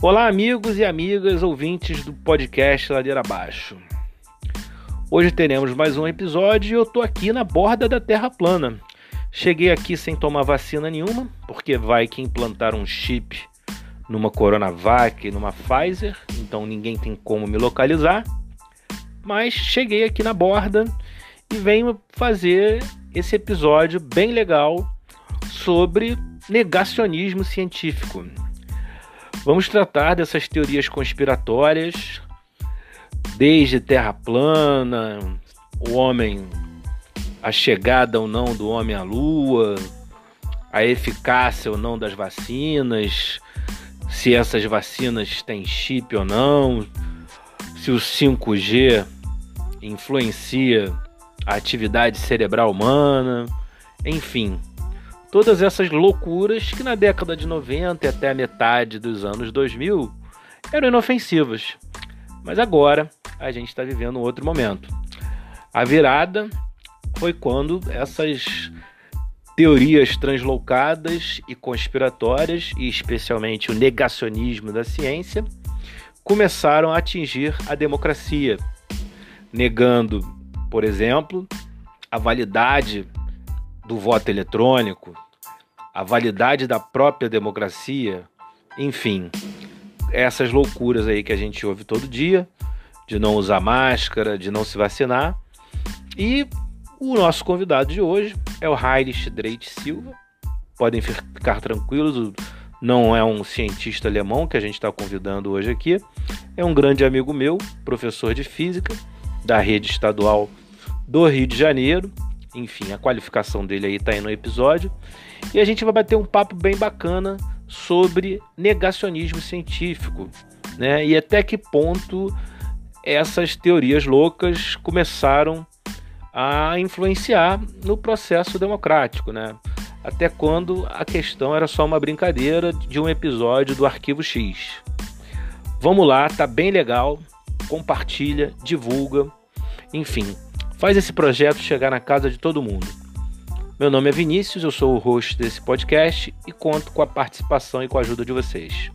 Olá, amigos e amigas ouvintes do podcast Ladeira Abaixo. Hoje teremos mais um episódio e eu tô aqui na borda da Terra plana. Cheguei aqui sem tomar vacina nenhuma, porque vai que implantaram um chip numa Coronavac e numa Pfizer, então ninguém tem como me localizar. Mas cheguei aqui na borda e venho fazer esse episódio bem legal sobre negacionismo científico. Vamos tratar dessas teorias conspiratórias, desde terra plana, o homem, a chegada ou não do homem à lua, a eficácia ou não das vacinas, se essas vacinas têm chip ou não, se o 5G influencia a atividade cerebral humana, enfim, todas essas loucuras que na década de 90 e até a metade dos anos 2000 eram inofensivas. Mas agora a gente está vivendo um outro momento. A virada foi quando essas teorias translocadas e conspiratórias, e especialmente o negacionismo da ciência, começaram a atingir a democracia, negando, por exemplo, a validade do voto eletrônico, a validade da própria democracia, enfim, essas loucuras aí que a gente ouve todo dia, de não usar máscara, de não se vacinar. E o nosso convidado de hoje é o Heinrich Dreit Silva. Podem ficar tranquilos, não é um cientista alemão que a gente está convidando hoje aqui. É um grande amigo meu, professor de física da rede estadual do Rio de Janeiro enfim, a qualificação dele aí tá aí no episódio. E a gente vai bater um papo bem bacana sobre negacionismo científico, né? E até que ponto essas teorias loucas começaram a influenciar no processo democrático, né? Até quando a questão era só uma brincadeira de um episódio do Arquivo X. Vamos lá, tá bem legal. Compartilha, divulga, enfim, Faz esse projeto chegar na casa de todo mundo. Meu nome é Vinícius, eu sou o host desse podcast e conto com a participação e com a ajuda de vocês.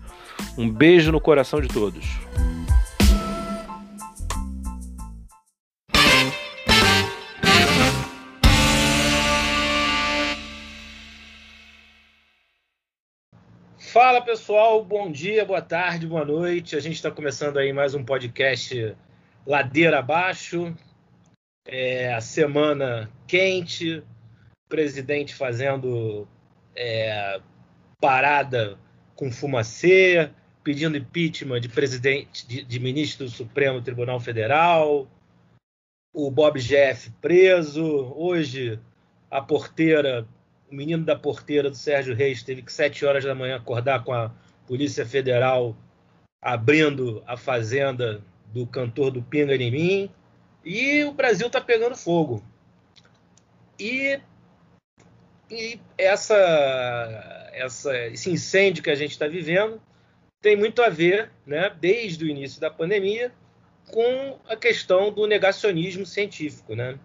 Um beijo no coração de todos. Fala pessoal, bom dia, boa tarde, boa noite. A gente está começando aí mais um podcast Ladeira Abaixo é, a semana quente, presidente fazendo é, parada com fumacê, pedindo impeachment de presidente, de, de, ministro do Supremo Tribunal Federal, o Bob Jeff preso, hoje a porteira, o menino da porteira do Sérgio Reis teve que sete horas da manhã acordar com a Polícia Federal abrindo a fazenda do cantor do Pinga em mim. E o Brasil está pegando fogo. E, e essa, essa, esse incêndio que a gente está vivendo tem muito a ver, né, desde o início da pandemia, com a questão do negacionismo científico. Né?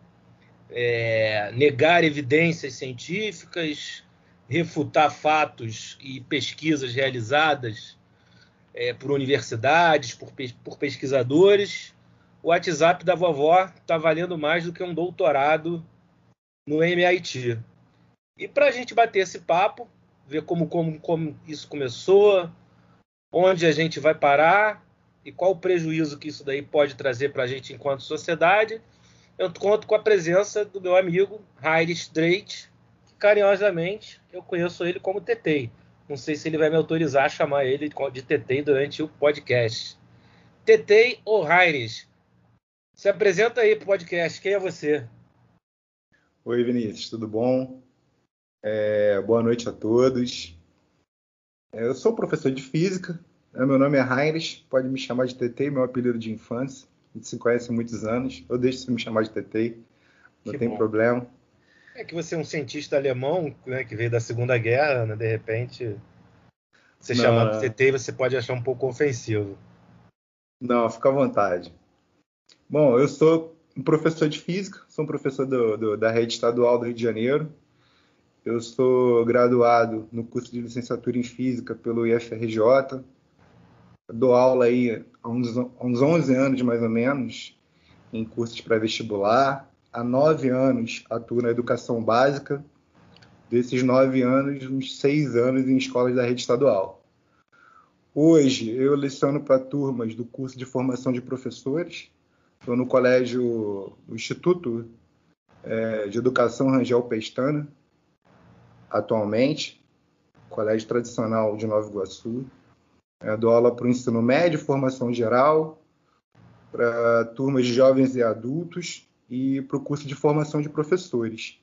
É, negar evidências científicas, refutar fatos e pesquisas realizadas é, por universidades, por, por pesquisadores o WhatsApp da vovó está valendo mais do que um doutorado no MIT. E para a gente bater esse papo, ver como, como, como isso começou, onde a gente vai parar e qual o prejuízo que isso daí pode trazer para a gente enquanto sociedade, eu conto com a presença do meu amigo Heinrich Dreit, que carinhosamente eu conheço ele como Tetei. Não sei se ele vai me autorizar a chamar ele de Tetei durante o podcast. Tetei ou Heinrich, se apresenta aí para o podcast. Quem é você? Oi, Vinícius, tudo bom? É, boa noite a todos. É, eu sou professor de física. Né? Meu nome é Heinrich. Pode me chamar de TT, meu apelido de infância. A gente se conhece há muitos anos. Eu deixo você me chamar de TT. Não que tem bom. problema. É que você é um cientista alemão né, que veio da Segunda Guerra, né? de repente. Você chama de TT você pode achar um pouco ofensivo. Não, fica à vontade. Bom, eu sou um professor de física, sou um professor do, do, da rede estadual do Rio de Janeiro. Eu sou graduado no curso de licenciatura em física pelo IFRJ. dou aula aí há uns, uns 11 anos, mais ou menos, em cursos pré-vestibular. Há nove anos atuo na educação básica. Desses nove anos, uns seis anos em escolas da rede estadual. Hoje, eu leciono para turmas do curso de formação de professores. Estou no colégio, no Instituto é, de Educação Rangel Pestana, atualmente, colégio tradicional de Nova Iguaçu. Eu dou aula para o ensino médio, formação geral, para turmas de jovens e adultos e para o curso de formação de professores.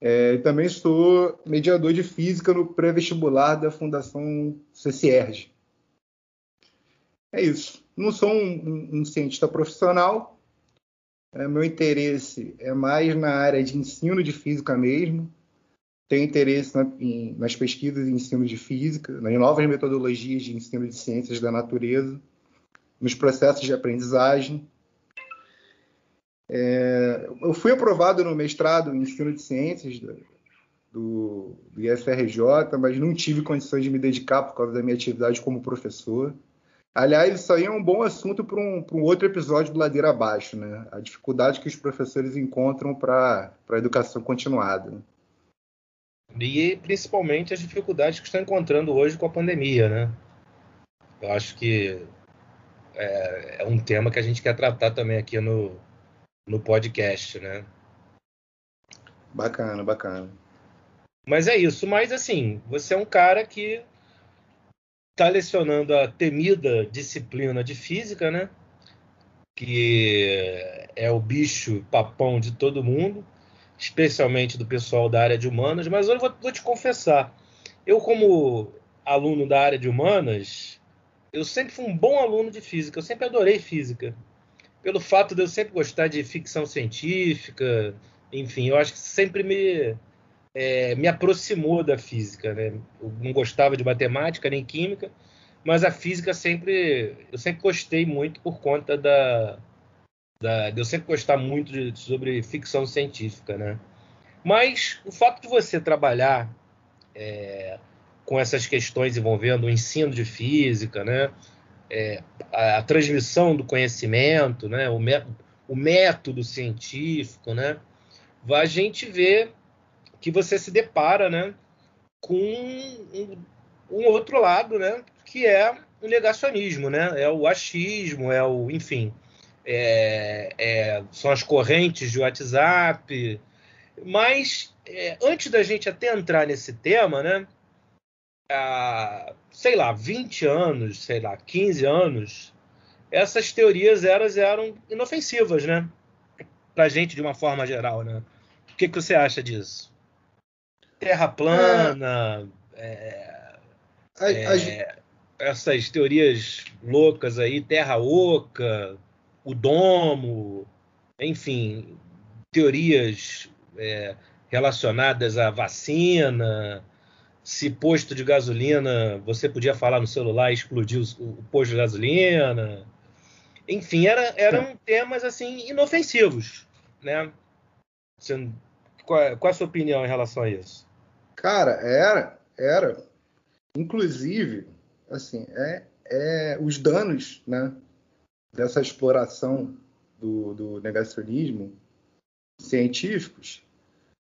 É, também sou mediador de física no pré-vestibular da Fundação CCERG. É isso. Não sou um, um, um cientista profissional. É, meu interesse é mais na área de ensino de física mesmo. Tenho interesse na, em, nas pesquisas de ensino de física, nas novas metodologias de ensino de ciências da natureza, nos processos de aprendizagem. É, eu fui aprovado no mestrado em ensino de ciências do, do IFRJ, mas não tive condições de me dedicar por causa da minha atividade como professor. Aliás, isso aí é um bom assunto para um, um, outro episódio do Ladeira Abaixo, né? A dificuldade que os professores encontram para a educação continuada. Né? E principalmente as dificuldades que estão encontrando hoje com a pandemia, né? Eu acho que é, é um tema que a gente quer tratar também aqui no, no podcast, né? Bacana, bacana. Mas é isso. Mas assim, você é um cara que está lecionando a temida disciplina de física, né? Que é o bicho papão de todo mundo, especialmente do pessoal da área de humanas. Mas eu vou, vou te confessar, eu como aluno da área de humanas, eu sempre fui um bom aluno de física. Eu sempre adorei física pelo fato de eu sempre gostar de ficção científica, enfim, eu acho que sempre me, é, me aproximou da física. Né? Eu não gostava de matemática nem química, mas a física sempre eu sempre gostei muito por conta da, da eu sempre gostar muito de, sobre ficção científica, né? Mas o fato de você trabalhar é, com essas questões envolvendo o ensino de física, né? é, a, a, transmissão do conhecimento, né, o, o método científico, né, a gente vê que você se depara né, com um, um outro lado, né, que é o negacionismo, né, é o achismo, é o, enfim, é, é, são as correntes de WhatsApp. Mas é, antes da gente até entrar nesse tema, né, há, sei lá, 20 anos, sei lá, 15 anos, essas teorias eras eram inofensivas, né? Pra gente de uma forma geral, né? O que, que você acha disso? Terra plana, é, é, essas teorias loucas aí, terra oca, o domo, enfim, teorias é, relacionadas à vacina, se posto de gasolina, você podia falar no celular e explodir o, o posto de gasolina. Enfim, era, eram temas assim inofensivos, né? Você, qual, qual é a sua opinião em relação a isso? Cara, era, era. Inclusive, assim, é, é os danos, né, dessa exploração do, do negacionismo científicos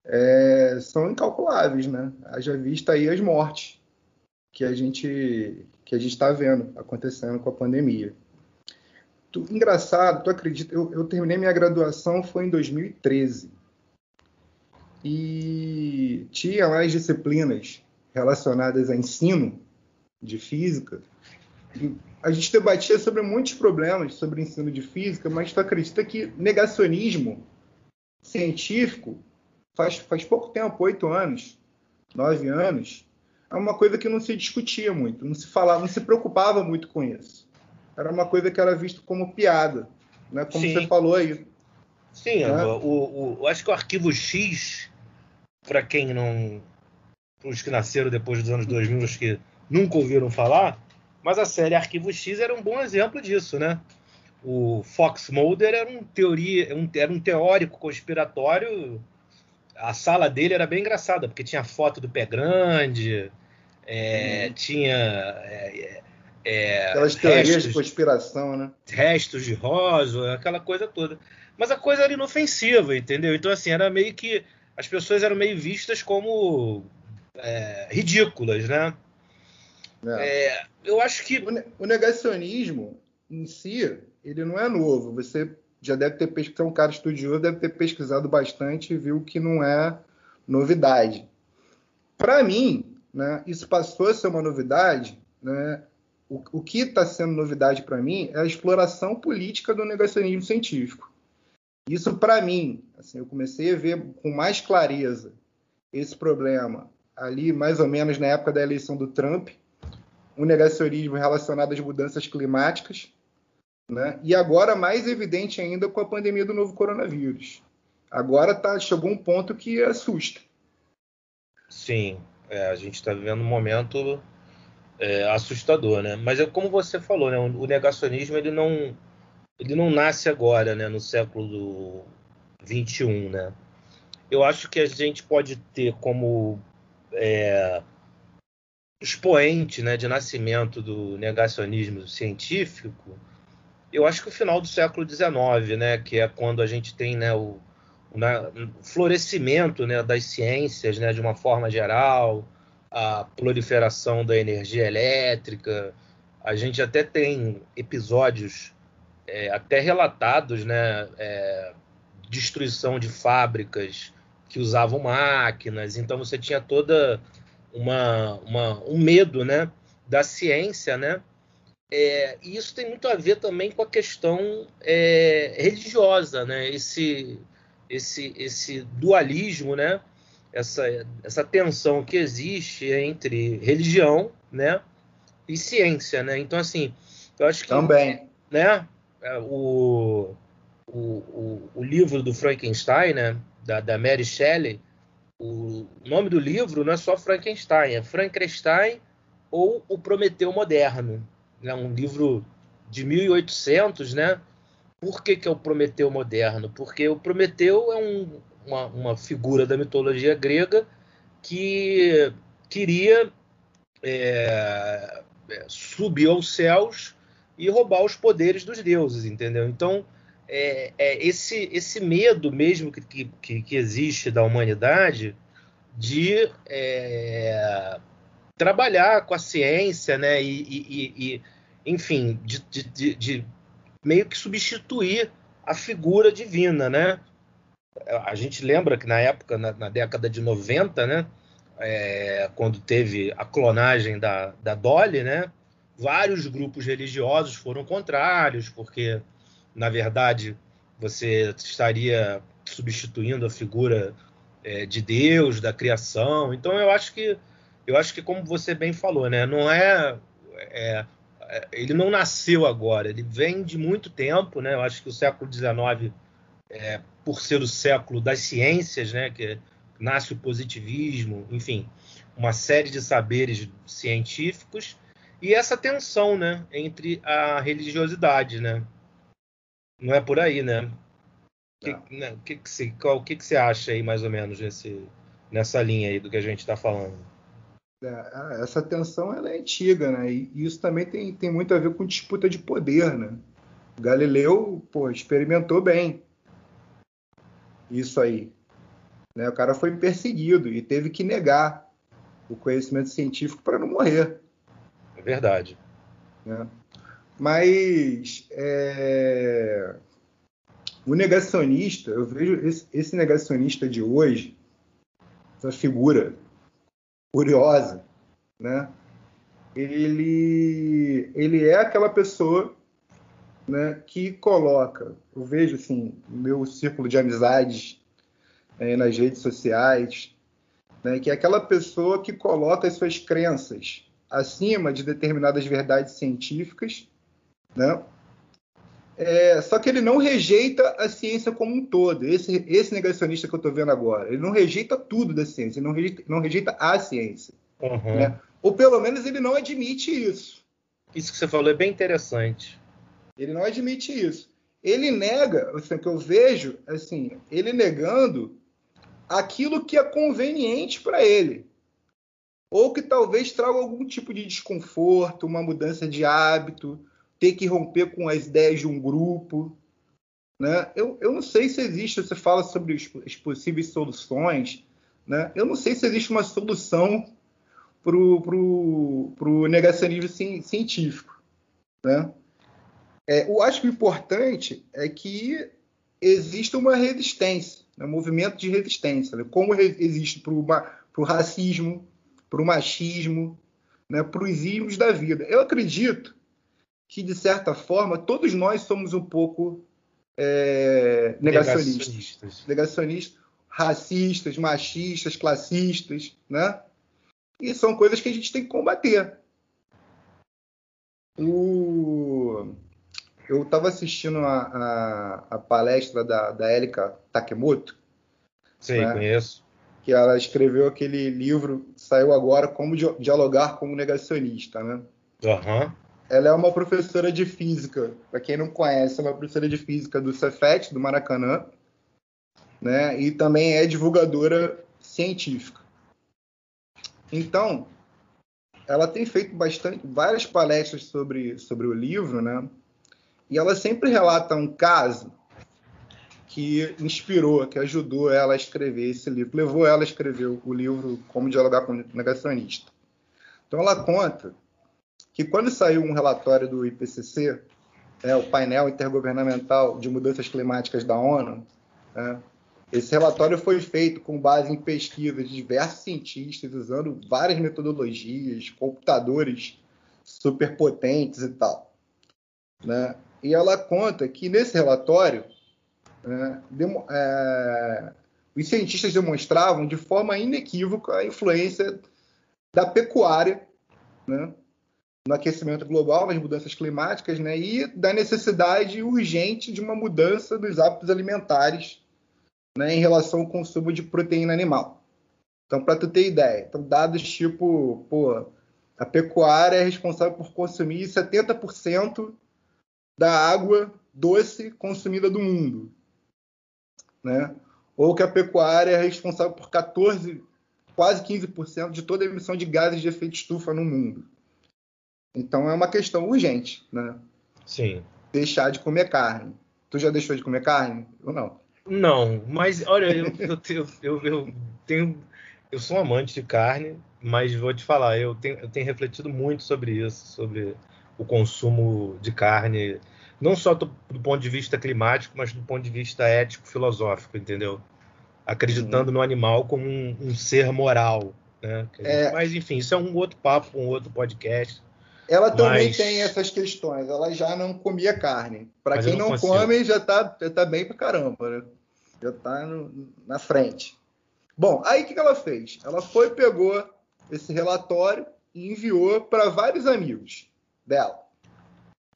é, são incalculáveis, né? Haja vista aí as mortes que a gente que a gente está vendo acontecendo com a pandemia. Tu, engraçado, tu acredita? Eu, eu terminei minha graduação foi em 2013 e tinha mais disciplinas relacionadas a ensino de física. E a gente debatia sobre muitos problemas sobre ensino de física, mas tu acredita que negacionismo científico faz, faz pouco tempo, oito anos, nove anos, é uma coisa que não se discutia muito, não se falava, não se preocupava muito com isso. Era uma coisa que era visto como piada, né? Como Sim. você falou aí. Sim, né? o, o, acho que o arquivo X, para quem não. os que nasceram depois dos anos 2000, acho que nunca ouviram falar, mas a série Arquivo X era um bom exemplo disso, né? O Fox Mulder era um, teoria, era um teórico conspiratório a sala dele era bem engraçada, porque tinha foto do pé grande, é, uhum. tinha. É, É, Aquelas teorias restos, de conspiração, né? Restos de rosa, aquela coisa toda. Mas a coisa era inofensiva, entendeu? Então, assim, era meio que. As pessoas eram meio vistas como é, ridículas, né? É. É, eu acho que. O negacionismo em si, ele não é novo. Você já deve ter pesquisado, é um cara estudioso, deve ter pesquisado bastante e viu que não é novidade. Para mim, né, isso passou a ser uma novidade. Né, o, o que está sendo novidade para mim é a exploração política do negacionismo científico. Isso, para mim, assim, eu comecei a ver com mais clareza esse problema ali, mais ou menos na época da eleição do Trump, um negacionismo relacionado às mudanças climáticas, né? e agora mais evidente ainda com a pandemia do novo coronavírus. Agora tá, chegou um ponto que assusta. Sim, é, a gente está vivendo um momento é, assustador, né? Mas é como você falou, né? O negacionismo ele não ele não nasce agora, né? No século 21, né? Eu acho que a gente pode ter como é, expoente, né, de nascimento do negacionismo científico. Eu acho que o final do século XIX, né? Que é quando a gente tem, né? O, o florescimento né, das ciências né, de uma forma geral, a proliferação da energia elétrica. A gente até tem episódios é, até relatados, né, é, destruição de fábricas que usavam máquinas. Então você tinha toda uma, uma um medo, né, da ciência, né? É, e isso tem muito a ver também com a questão é, religiosa, né? Esse, esse, esse dualismo, né? essa, essa tensão que existe entre religião, né, e ciência, né? Então assim, eu acho que também, né, o, o, o, o livro do Frankenstein, né, da, da Mary Shelley, o nome do livro não é só Frankenstein, é Frankenstein ou o Prometeu Moderno, né? Um livro de 1800, né? Por que, que é o Prometeu Moderno? Porque o Prometeu é um, uma, uma figura da mitologia grega que queria é, é, subir aos céus e roubar os poderes dos deuses, entendeu? Então, é, é esse, esse medo mesmo que, que, que, existe da humanidade de é, trabalhar com a ciência, né? E, e, e enfim, de, de, de, meio que substituir a figura divina, né? a gente lembra que na época, na, na década de 90, né, é, quando teve a clonagem da, da Dolly, né, vários grupos religiosos foram contrários, porque, na verdade, você estaria substituindo a figura é, de Deus, da criação. Então, eu acho que, eu acho que como você bem falou, né, não é, é, é ele não nasceu agora, ele vem de muito tempo, né? Eu acho que o século XIX é, por ser o século das ciências, né, que nasce o positivismo, enfim, uma série de saberes científicos e essa tensão, né, entre a religiosidade, né? Não é por aí, né? Que, né, que, que, você, qual, que, que você acha aí, mais ou menos, nesse, nessa linha aí do que a gente está falando? É, essa tensão ela é antiga, né? E isso também tem, tem muito a ver com disputa de poder, né? Galileu, pô, experimentou bem isso aí. Né? O cara foi perseguido e teve que negar o conhecimento científico para não morrer. É verdade. Né? Mas é... o negacionista, eu vejo esse, negacionista de hoje, essa figura curiosa, né? Ele, ele é aquela pessoa né, que coloca, eu vejo assim, meu círculo de amizades é, nas redes sociais, né, que é aquela pessoa que coloca as suas crenças acima de determinadas verdades científicas, né? É, só que ele não rejeita a ciência como um todo. Esse, esse negacionista que eu estou vendo agora, ele não rejeita tudo da ciência, ele não rejeita, não rejeita a ciência. Uhum. Né? Ou pelo menos ele não admite isso. Isso que você falou é bem interessante. Ele não admite isso. Ele nega, assim, o que eu vejo, assim, ele negando aquilo que é conveniente para ele. Ou que talvez traga algum tipo de desconforto, uma mudança de hábito, ter que romper com as ideias de um grupo. Né? Eu, eu não sei se existe, você fala sobre as possíveis soluções, né? eu não sei se existe uma solução para o negacionismo científico. Né? É, eu acho que o importante é que exista uma resistência, né? um movimento de resistência, né? como existe para o racismo, para o machismo, né? para os ismos da vida. Eu acredito que, de certa forma, todos nós somos um pouco é, negacionistas. negacionistas. Negacionistas, racistas, machistas, classistas, né? E são coisas que a gente tem que combater. O... Eu estava assistindo a, a, a, palestra da, da Erika Takemoto. Sim, né? conheço. Que ela escreveu aquele livro, saiu agora, Como Dialogar com o Negacionista, né? Uhum. Ela é uma professora de física. Para quem não conhece, é uma professora de física do Cefet, do Maracanã, né? E também é divulgadora científica. Então, ela tem feito bastante, várias palestras sobre, sobre o livro, né? E ela sempre relata um caso que inspirou, que ajudou ela a escrever esse livro, levou ela a escrever o livro Como Dialogar com o Negacionista. Então, ela conta que quando saiu um relatório do IPCC, é, o painel intergovernamental de mudanças climáticas da ONU, é, esse relatório foi feito com base em pesquisas de diversos cientistas usando várias metodologias, computadores superpotentes e tal. Né? E ela conta que nesse relatório né, demo, é, os cientistas demonstravam de forma inequívoca a influência da pecuária né, no aquecimento global, nas mudanças climáticas, né, e da necessidade urgente de uma mudança dos hábitos alimentares né, em relação ao consumo de proteína animal. Então, para tu ter ideia, então, dados tipo, pô, a pecuária é responsável por consumir 70% da água doce consumida do mundo, né? Ou que a pecuária é responsável por 14, quase 15% de toda a emissão de gases de efeito estufa no mundo. Então é uma questão urgente, né? Sim. Deixar de comer carne. Tu já deixou de comer carne ou não? Não, mas olha, eu, eu, eu, eu, tenho. Eu sou um amante de carne, mas vou te falar, eu tenho, eu tenho refletido muito sobre isso, sobre o consumo de carne, não só do, do ponto de vista climático, mas do ponto de vista ético, filosófico, entendeu? Acreditando uhum. no animal como um, um ser moral. Né? É... Mas, enfim, isso é um outro papo, um outro podcast. Ela também Mas... tem essas questões. Ela já não comia carne. Para quem não, não come, já está já tá bem para caramba, né? Já está na frente. Bom, aí o que, que ela fez? Ela foi, pegou esse relatório e enviou para vários amigos dela.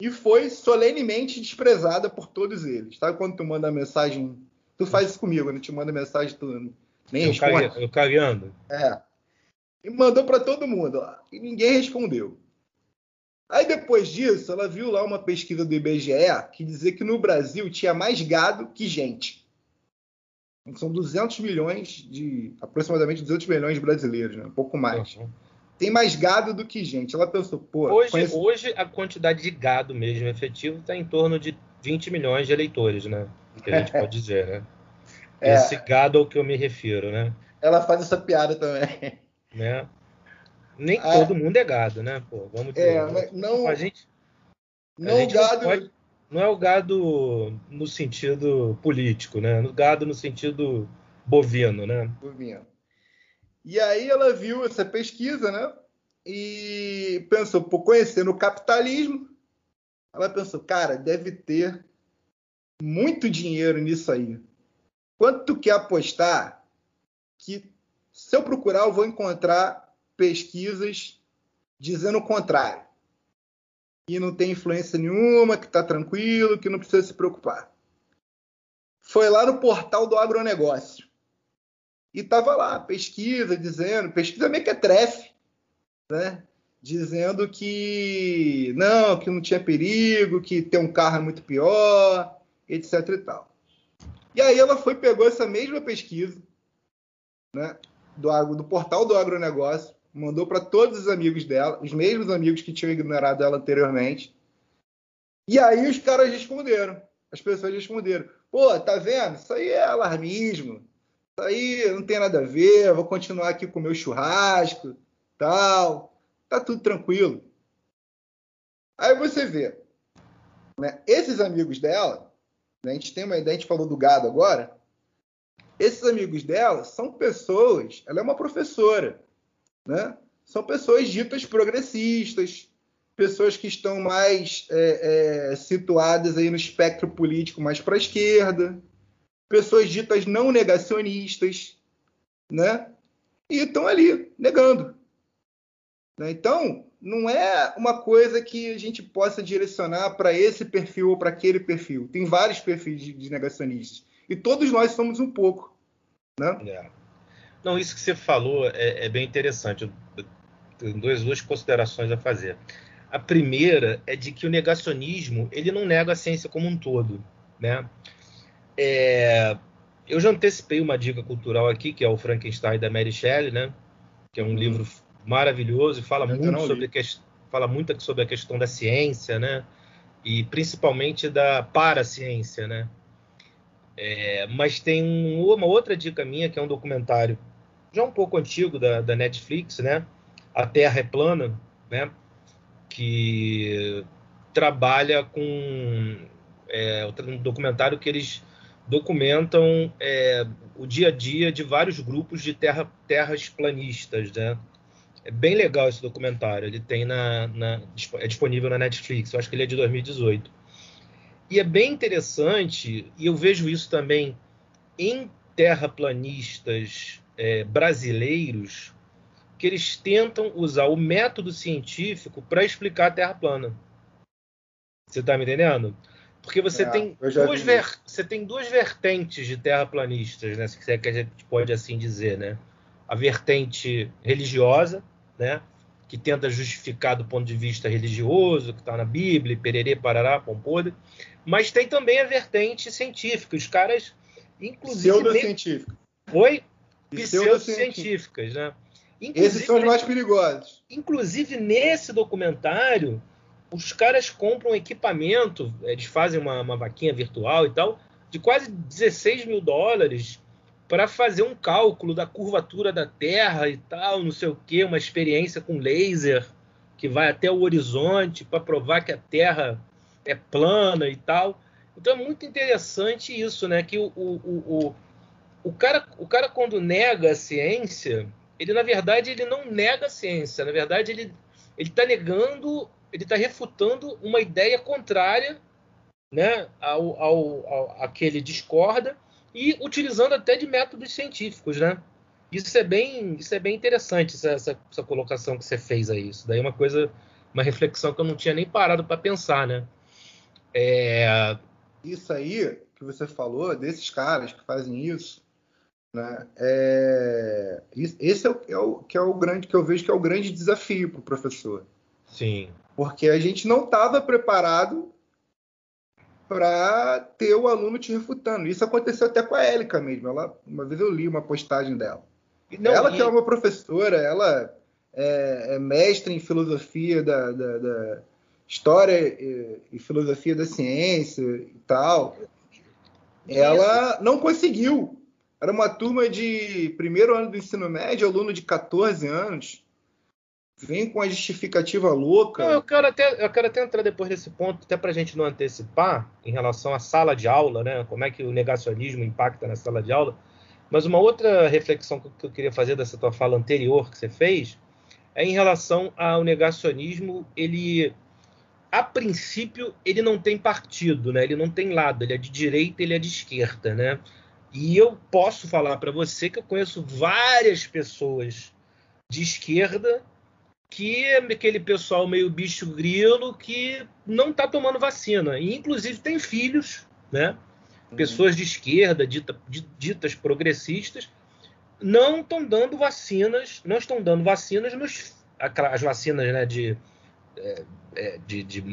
E foi solenemente desprezada por todos eles. Sabe quando tu manda mensagem? Tu faz isso comigo, né? Te manda mensagem, tu nem eu responde. eu cagando. É. E mandou para todo mundo. E ninguém respondeu. Aí depois disso, ela viu lá uma pesquisa do IBGE que dizia que no Brasil tinha mais gado que gente. São 200 milhões de. aproximadamente 200 milhões de brasileiros, né? um pouco mais. Uhum. Tem mais gado do que gente. Ela pensou, pô. Hoje, conhece... hoje a quantidade de gado mesmo efetivo está em torno de 20 milhões de eleitores, né? Que a gente pode dizer, né? É. Esse gado ao que eu me refiro, né? Ela faz essa piada também. Né? Nem ah, todo mundo é gado, né? Pô, vamos dizer. É, né? não, a gente, não a gente gado. Não, pode, não, é o gado no sentido político, né? O gado no sentido bovino, né? Bovino. E aí ela viu essa pesquisa, né? E pensou, por conhecer o capitalismo, ela pensou, cara, deve ter muito dinheiro nisso aí. Quanto tu quer apostar que se eu procurar eu vou encontrar pesquisas dizendo o contrário. Que não tem influência nenhuma, que está tranquilo, que não precisa se preocupar. Foi lá no portal do agronegócio. E estava lá, pesquisa dizendo, pesquisa meio que é trefe, né? Dizendo que não, que não tinha perigo, que ter um carro é muito pior, etc e tal. E aí ela foi, pegou essa mesma pesquisa, né? Do, do portal do agronegócio, mandou para todos os amigos dela, os mesmos amigos que tinham ignorado ela anteriormente. E aí os caras responderam, as pessoas responderam: pô, tá vendo? Isso aí é alarmismo, aí não tem nada a ver, vou continuar aqui com o meu churrasco, tal, tá tudo tranquilo. Aí você vê, né, esses amigos dela, né, a gente tem uma ideia, a gente falou do gado agora, esses amigos dela são pessoas, ela é uma professora, né? São pessoas ditas progressistas, pessoas que estão mais é, é, situadas aí no espectro político mais para a esquerda, pessoas ditas não negacionistas, né? E estão ali negando. Né? Então, não é uma coisa que a gente possa direcionar para esse perfil ou para aquele perfil. Tem vários perfis de negacionistas. E todos nós somos um pouco. Né? É. Não, isso que você falou é, é bem interessante. Eu tenho duas, duas considerações a fazer. A primeira é de que o negacionismo ele não nega a ciência como um todo. Né? É, eu já antecipei uma dica cultural aqui, que é o Frankenstein da Mary Shelley, né? que é um uhum. livro maravilhoso e fala muito sobre, que, fala muito sobre a questão da ciência, né? e principalmente da paraciência. Né? É, mas tem uma outra dica minha, que é um documentário já um pouco antigo da, da Netflix, né? A Terra é Plana, né? Que trabalha com é, um documentário que eles documentam é, o dia a dia de vários grupos de terra, terras planistas, né? É bem legal esse documentário. Ele tem na, na, é disponível na Netflix. Eu acho que ele é de 2018. E é bem interessante, e eu vejo isso também em terraplanistas é, brasileiros, que eles tentam usar o método científico para explicar a Terra plana. Você está me entendendo? Porque você, é, tem duas ver... você tem duas vertentes de terraplanistas, né? Se é que a gente pode assim dizer, né? A vertente religiosa, né? que tenta justificar do ponto de vista religioso, que está na Bíblia, pererê, parará, pão podre, mas tem também a vertente científica. Os caras, inclusive. Pseudocientífica. Oi? Pseudocientíficas, né? Inclusive, Esses são os mais perigosos. Inclusive, nesse documentário, os caras compram equipamento, eles fazem uma, uma vaquinha virtual e tal, de quase 16 mil dólares para fazer um cálculo da curvatura da Terra e tal, não sei o que, uma experiência com laser que vai até o horizonte para provar que a Terra é plana e tal. Então é muito interessante isso, né? Que o, o, o, o, cara, o cara quando nega a ciência, ele na verdade ele não nega a ciência, na verdade ele ele está negando, ele está refutando uma ideia contrária, né? Ao, ao, ao a que ele discorda e utilizando até de métodos científicos, né? Isso é bem, isso é bem interessante, essa, essa, essa colocação que você fez aí. Isso daí é uma coisa, uma reflexão que eu não tinha nem parado para pensar, né? É... Isso aí que você falou, desses caras que fazem isso, né? É... Esse é o, é o, que é o grande que eu vejo que é o grande desafio para o professor. Sim. Porque a gente não estava preparado para ter o aluno te refutando. Isso aconteceu até com a Élica mesmo. Ela, uma vez eu li uma postagem dela. Não, ela e... que é uma professora, ela é, é mestre em filosofia da, da, da história e, e, filosofia da ciência e tal. Ela não conseguiu. Era uma turma de primeiro ano do ensino médio, aluno de 14 anos vem com a justificativa louca. Não, eu, quero até, eu quero até entrar depois desse ponto, até para a gente não antecipar em relação à sala de aula, né? Como é que o negacionismo impacta na sala de aula. Mas uma outra reflexão que eu queria fazer dessa tua fala anterior que você fez é em relação ao negacionismo. Ele, a princípio, ele não tem partido, né? Ele não tem lado. Ele é de direita, ele é de esquerda, né? E eu posso falar para você que eu conheço várias pessoas de esquerda que é aquele pessoal meio bicho grilo que não está tomando vacina. E, inclusive, tem filhos, né? Uhum. Pessoas de esquerda, dita, ditas progressistas, não estão dando vacinas, não estão dando vacinas nos. As vacinas né, de. É, é de, de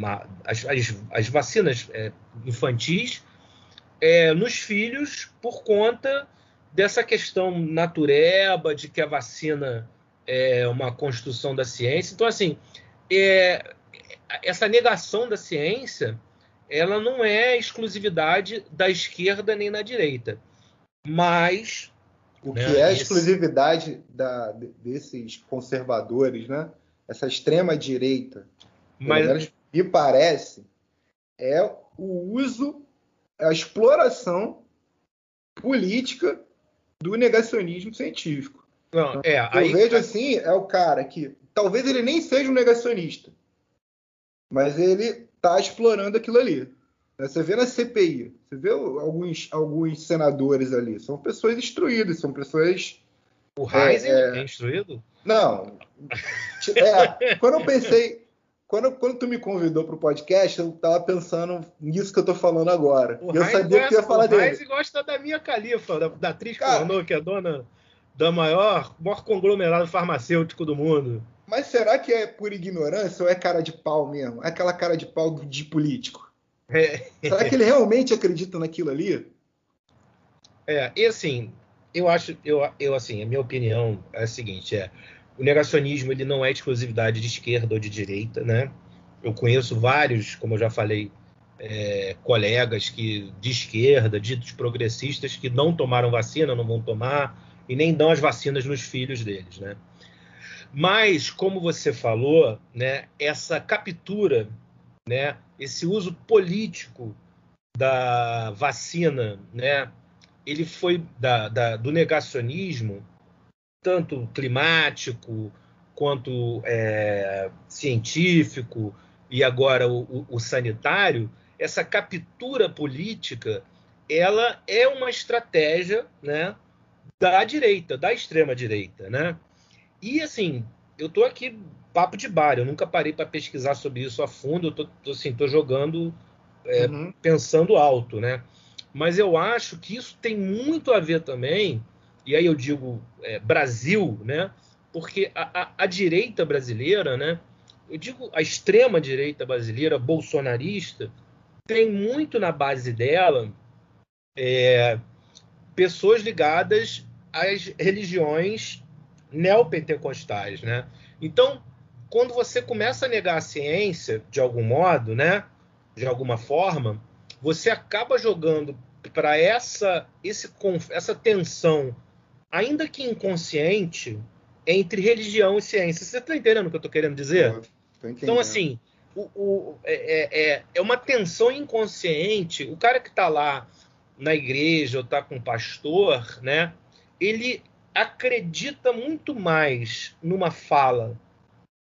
as, as, as, vacinas é, infantis é, nos filhos por conta dessa questão natureba de que a vacina é, uma construção da ciência. Então, assim, é, essa negação da ciência, ela não é exclusividade da esquerda nem da direita, mas o né, que é a exclusividade da, desses conservadores, né? Essa extrema direita, mas me parece, é o uso, a exploração política do negacionismo científico. Não, então, é, eu aí... vejo assim, é o cara que talvez ele nem seja um negacionista, mas ele está explorando aquilo ali. Né? Você vê na CPI, você vê alguns, alguns senadores ali, são pessoas instruídas, são pessoas. O Heisen é, é... é instruído? Não. É, quando eu pensei, quando, quando tu me convidou para o podcast, eu estava pensando nisso que eu estou falando agora. O eu sabia que ia falar o dele. O Heisen gosta da minha califa, da, da atriz Cara, pornô, que é dona da maior, maior conglomerado farmacêutico do mundo. Mas será que é por ignorância ou é cara de pau mesmo? É aquela cara de pau de político? É. Será que ele realmente acredita naquilo ali? É, e assim, eu acho, eu, eu assim, a minha opinião é a seguinte, é o negacionismo ele não é exclusividade de esquerda ou de direita, né? Eu conheço vários, como eu já falei, é, colegas que de esquerda, ditos progressistas, que não tomaram vacina, não vão tomar e nem dão as vacinas nos filhos deles, né? Mas, como você falou, né, essa captura, né, esse uso político da vacina, né, ele foi da, da, do negacionismo, tanto climático quanto é, científico e agora o, o, o sanitário, essa captura política, ela é uma estratégia, né, da direita, da extrema direita, né? E assim, eu tô aqui papo de bar, eu nunca parei para pesquisar sobre isso a fundo, eu tô, tô assim, tô jogando é, uhum. pensando alto, né? Mas eu acho que isso tem muito a ver também, e aí eu digo é, Brasil, né? Porque a, a, a, direita brasileira, né? Eu digo a extrema direita brasileira, bolsonarista, tem muito na base dela é, pessoas ligadas às religiões neopentecostais, né? Então, quando você começa a negar a ciência de algum modo, né, de alguma forma, você acaba jogando para essa esse essa tensão, ainda que inconsciente, entre religião e ciência. Você está entendendo o que eu estou querendo dizer? Então, assim, o, o, é, é, é uma tensão inconsciente. O cara que está lá na igreja ou está com o pastor, né? Ele acredita muito mais numa fala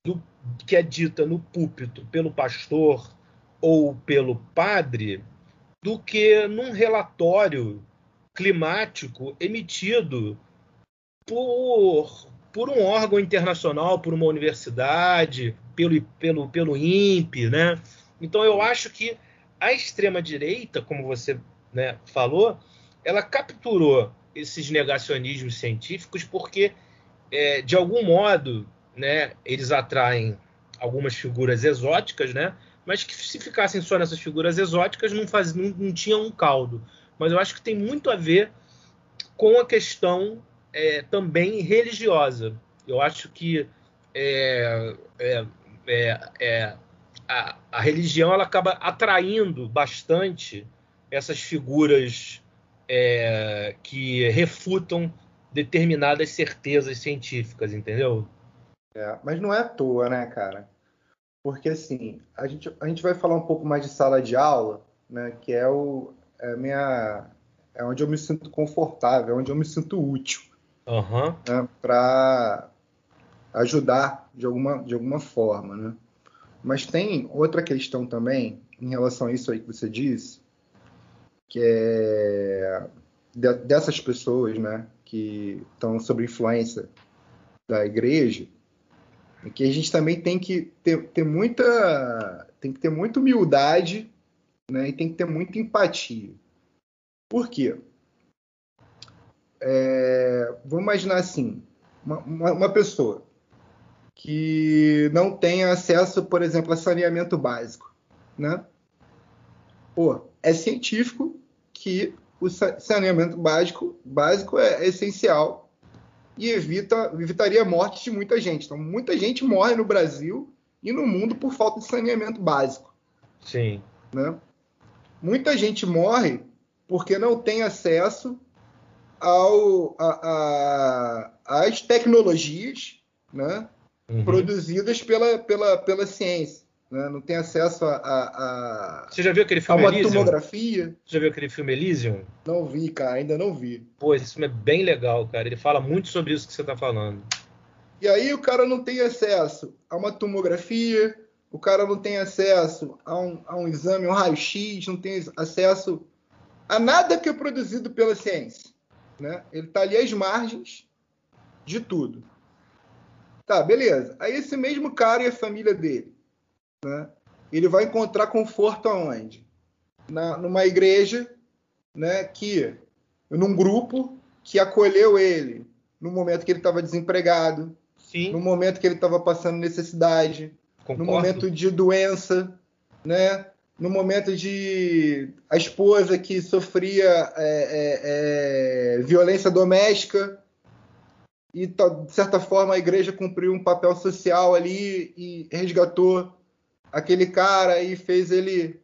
do, que é dita no púlpito pelo pastor ou pelo padre do que num relatório climático emitido por, por um órgão internacional, por uma universidade, pelo, pelo, pelo INPE, né? Então eu acho que a extrema direita, como você né, falou, ela capturou esses negacionismos científicos porque, é, de algum modo, né, eles atraem algumas figuras exóticas, né, mas que se ficassem só nessas figuras exóticas não, faz, não, não tinham um caldo. Mas eu acho que tem muito a ver com a questão é, também religiosa. Eu acho que é, é, é, é a, a, religião ela acaba atraindo bastante essas figuras é, que refutam determinadas certezas científicas, entendeu? É, mas não é à toa, né, cara? Porque assim, a gente, a gente vai falar um pouco mais de sala de aula, né? Que é o é minha é onde eu me sinto confortável, é onde eu me sinto útil, uhum. né, para ajudar de alguma de alguma forma, né? Mas tem outra questão também em relação a isso aí que você disse, que é dessas pessoas, né, que estão sob influência da igreja, que a gente também tem que ter, ter muita tem que ter muita humildade, né, e tem que ter muita empatia. Por quê? É, vamos imaginar assim, uma, uma, uma pessoa que não tem acesso, por exemplo, a saneamento básico, né? Pô, é científico que o saneamento básico, básico é essencial e evita, evitaria a morte de muita gente. Então, muita gente morre no Brasil e no mundo por falta de saneamento básico. Sim. Né? Muita gente morre porque não tem acesso ao, a, a, às tecnologias né, uhum. produzidas pela, pela, pela ciência. Né? Não tem acesso a, a, a, Você já viu aquele filme a uma Elysium? tomografia. Você já viu aquele filme Elysium? Não vi, cara, ainda não vi. Pô, esse filme é bem legal, cara. Ele fala muito sobre isso que você está falando. E aí o cara não tem acesso a uma tomografia, o cara não tem acesso a um, a um exame, um raio-x, não tem acesso a nada que é produzido pela ciência. Né? Ele está ali às margens de tudo. Tá, beleza. Aí esse mesmo cara e a família dele, né? ele vai encontrar conforto aonde? Na, numa igreja, né? Que num grupo que acolheu ele no momento que ele estava desempregado, Sim. no momento que ele estava passando necessidade, Concordo. no momento de doença, né? no momento de a esposa que sofria é, é, é, violência doméstica e de certa forma a igreja cumpriu um papel social ali e resgatou aquele cara e fez ele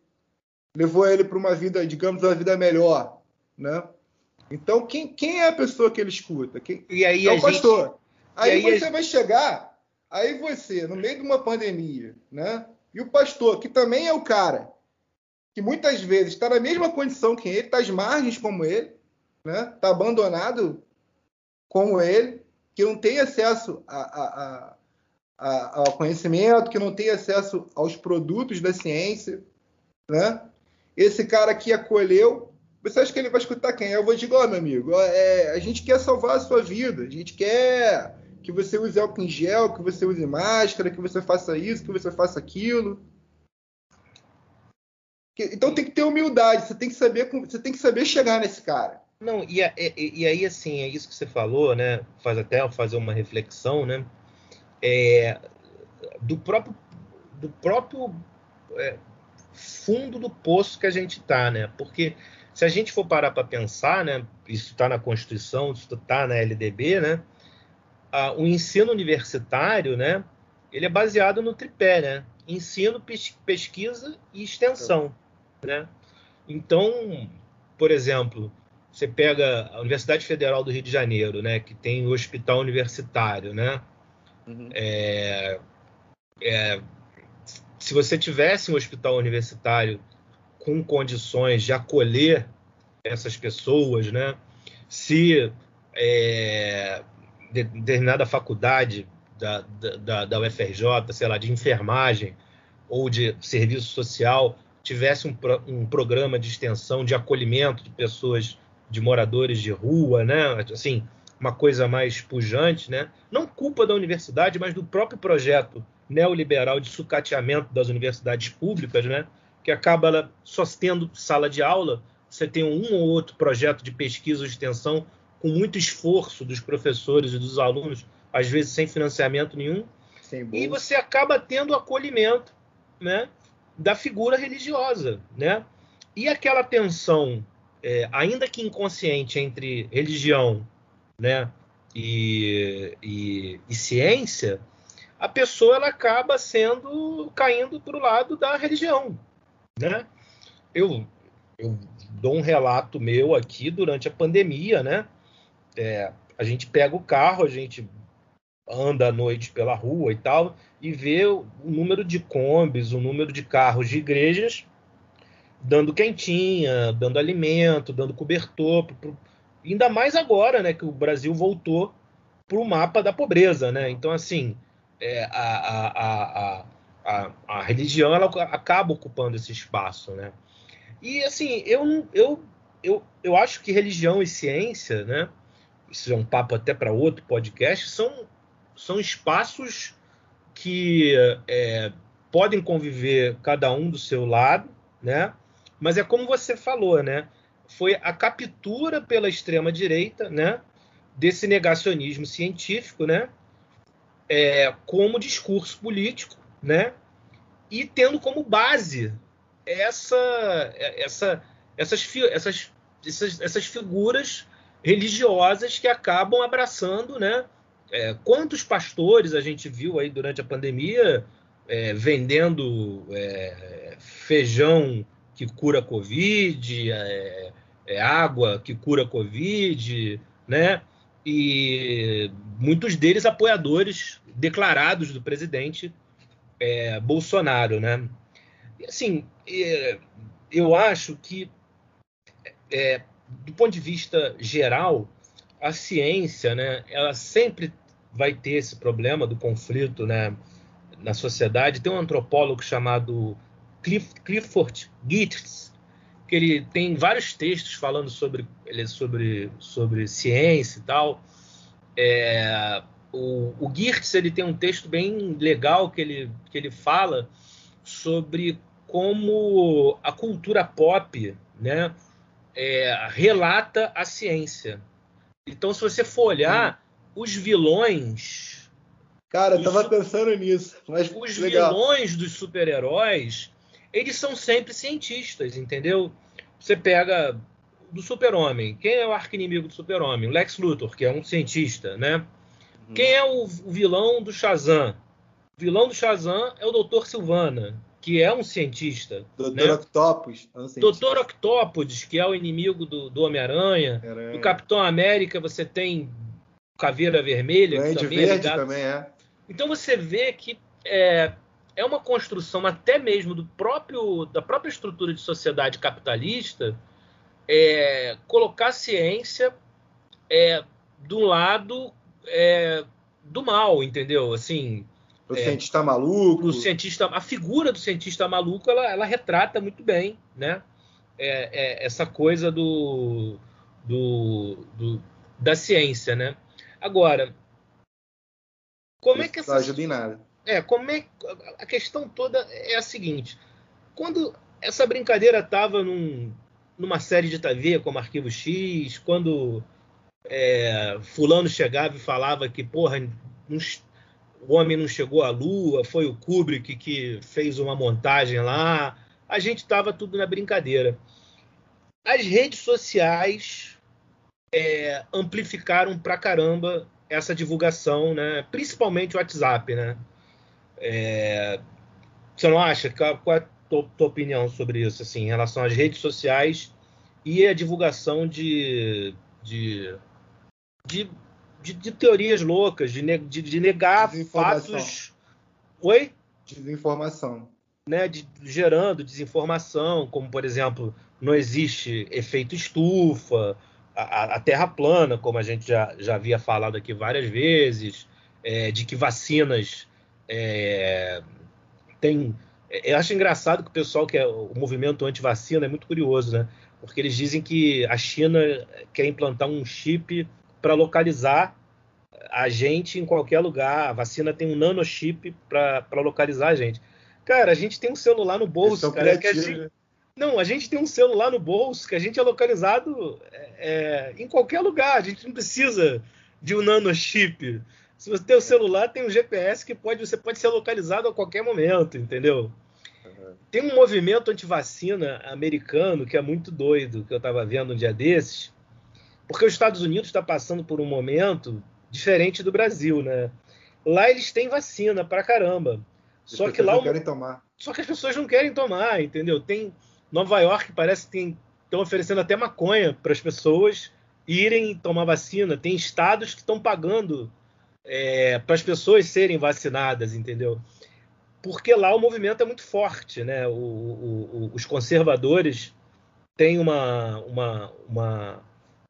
levou ele para uma vida digamos uma vida melhor né? Então quem, quem é a pessoa que ele escuta? Quem, e aí é o pastor. Gente... aí, aí você vai chegar aí você no meio de uma pandemia né? E o pastor que também é o cara que muitas vezes está na mesma condição que ele, está às margens como ele, né? Está abandonado como ele, que não tem acesso a, a, a, ao conhecimento, que não tem acesso aos produtos da ciência, né? Esse cara que acolheu, você acha que ele vai escutar quem? Eu vou dizer, oh, meu amigo, é, a gente quer salvar a sua vida, a gente quer que você use álcool em gel, que você use máscara, que você faça isso, que você faça aquilo. Então tem que ter humildade, você tem que saber, você tem que saber chegar nesse cara. Não, e, e, e aí assim, é isso que você falou, né? Faz até fazer uma reflexão, né? É, do próprio, do próprio é, fundo do poço que a gente está, né? Porque se a gente for parar para pensar, né? Isso está na Constituição, isso está na LDB, né? O ensino universitário, né? Ele é baseado no tripé, né? Ensino, pesquisa e extensão né? Então, por exemplo, você pega a Universidade Federal do Rio de Janeiro, né, que tem o hospital universitário, né? Uhum. É, é, se você tivesse um hospital universitário com condições de acolher essas pessoas, né? Se é, determinada faculdade da, da, da UFRJ, sei lá, de enfermagem ou de serviço social tivesse um, um programa de extensão de acolhimento de pessoas, de moradores de rua, né? Assim, uma coisa mais pujante, né? Não culpa da universidade, mas do próprio projeto neoliberal de sucateamento das universidades públicas, né? Que acaba só tendo sala de aula, você tem um ou outro projeto de pesquisa ou extensão com muito esforço dos professores e dos alunos, às vezes sem financiamento nenhum, e você acaba tendo acolhimento, né? da figura religiosa, né? E aquela tensão, é, ainda que inconsciente, entre religião, né, e, e, e ciência, a pessoa ela acaba sendo caindo para o lado da religião, né? Eu, eu dou um relato meu aqui durante a pandemia, né? É, a gente pega o carro, a gente anda à noite pela rua e tal, e vê o número de combis, o número de carros de igrejas dando quentinha, dando alimento, dando cobertor, ainda mais agora, né, que o Brasil voltou para o mapa da pobreza, né? Então, assim, é, a, a, a, a, religião ela acaba ocupando esse espaço, né? E assim, eu, eu, eu, eu acho que religião e ciência, né? Isso é um papo até para outro podcast, são são espaços que é, podem conviver cada um do seu lado, né? Mas é como você falou, né? Foi a captura pela extrema direita, né? Desse negacionismo científico, né? É, como discurso político, né? E tendo como base essa, essa, essas, essas, essas, essas figuras religiosas que acabam abraçando, né? É, quantos pastores a gente viu aí durante a pandemia é, vendendo é, feijão que cura Covid, é, é, água que cura Covid, né? E muitos deles apoiadores declarados do presidente é, Bolsonaro, né? E, assim, eu acho que do ponto de vista geral, a ciência, né, ela sempre vai ter esse problema do conflito, né, na sociedade. Tem um antropólogo chamado Cliff, Clifford Geertz, que ele tem vários textos falando sobre, ele, sobre, sobre ciência e tal. É, o, o Geertz ele tem um texto bem legal que ele, que ele fala sobre como a cultura pop né, é, relata a ciência. Então, se você for olhar, hum. os vilões. Cara, eu tava pensando nisso. Mas os legal. vilões dos super-heróis, eles são sempre cientistas, entendeu? Você pega do super-homem. Quem é o arqui-inimigo do super-homem? O Lex Luthor, que é um cientista, né? Hum. Quem é o, vilão do Shazam? O vilão do Shazam é o Dr. Silvana, que é um cientista. Doutor né? Octopus. É um Doutor Octopus, que é o inimigo do, do Homem-Aranha. Do Capitão América você tem Caveira Vermelha. que também é Verde é também é. Então você vê que é, é uma construção até mesmo do próprio da própria estrutura de sociedade capitalista é, colocar a ciência é, do lado é, do mal, entendeu? Assim, o é, cientista maluco. O cientista, a figura do cientista maluco, ela, ela retrata muito bem, né? É, é, essa coisa do, do, do, da ciência, né? Agora, como é Isso é que essa... Não ajuda em nada. É, como é a questão toda é a seguinte: quando essa brincadeira estava num, numa série de TV como Arquivo X, quando é, fulano chegava e falava que porra, não, o Homem Não Chegou à Lua, foi o Kubrick que fez uma montagem lá. A gente estava tudo na brincadeira. As redes sociais é, amplificaram pra caramba essa divulgação, né? principalmente o WhatsApp. Né? É, você não acha? Qual é a tua, tua opinião sobre isso, assim, em relação às redes sociais e a divulgação de, de, de de, de teorias loucas, de, de, de negar fatos. Oi? Desinformação. Né, de, gerando desinformação, como por exemplo, não existe efeito estufa, a, a Terra plana, como a gente já, já havia falado aqui várias vezes, é, de que vacinas é, tem. É, eu acho engraçado que o pessoal que é o movimento anti-vacina é muito curioso, né? Porque eles dizem que a China quer implantar um chip para localizar a gente em qualquer lugar. A vacina tem um nanochip para localizar a gente. Cara, a gente tem um celular no bolso, cara. Que a gente... Não, a gente tem um celular no bolso que a gente é localizado é, é, em qualquer lugar. A gente não precisa de um nanochip. Se você tem o celular, tem um GPS que pode, você pode ser localizado a qualquer momento, entendeu? Uhum. Tem um movimento anti-vacina americano que é muito doido, que eu estava vendo um dia desses, porque os Estados Unidos está passando por um momento diferente do Brasil, né? Lá eles têm vacina pra caramba. As só que lá não querem tomar. Só que as pessoas não querem tomar, entendeu? Tem Nova York parece que estão oferecendo até maconha para as pessoas irem tomar vacina. Tem estados que estão pagando é, para as pessoas serem vacinadas, entendeu? Porque lá o movimento é muito forte, né? O, o, o, os conservadores têm uma, uma, uma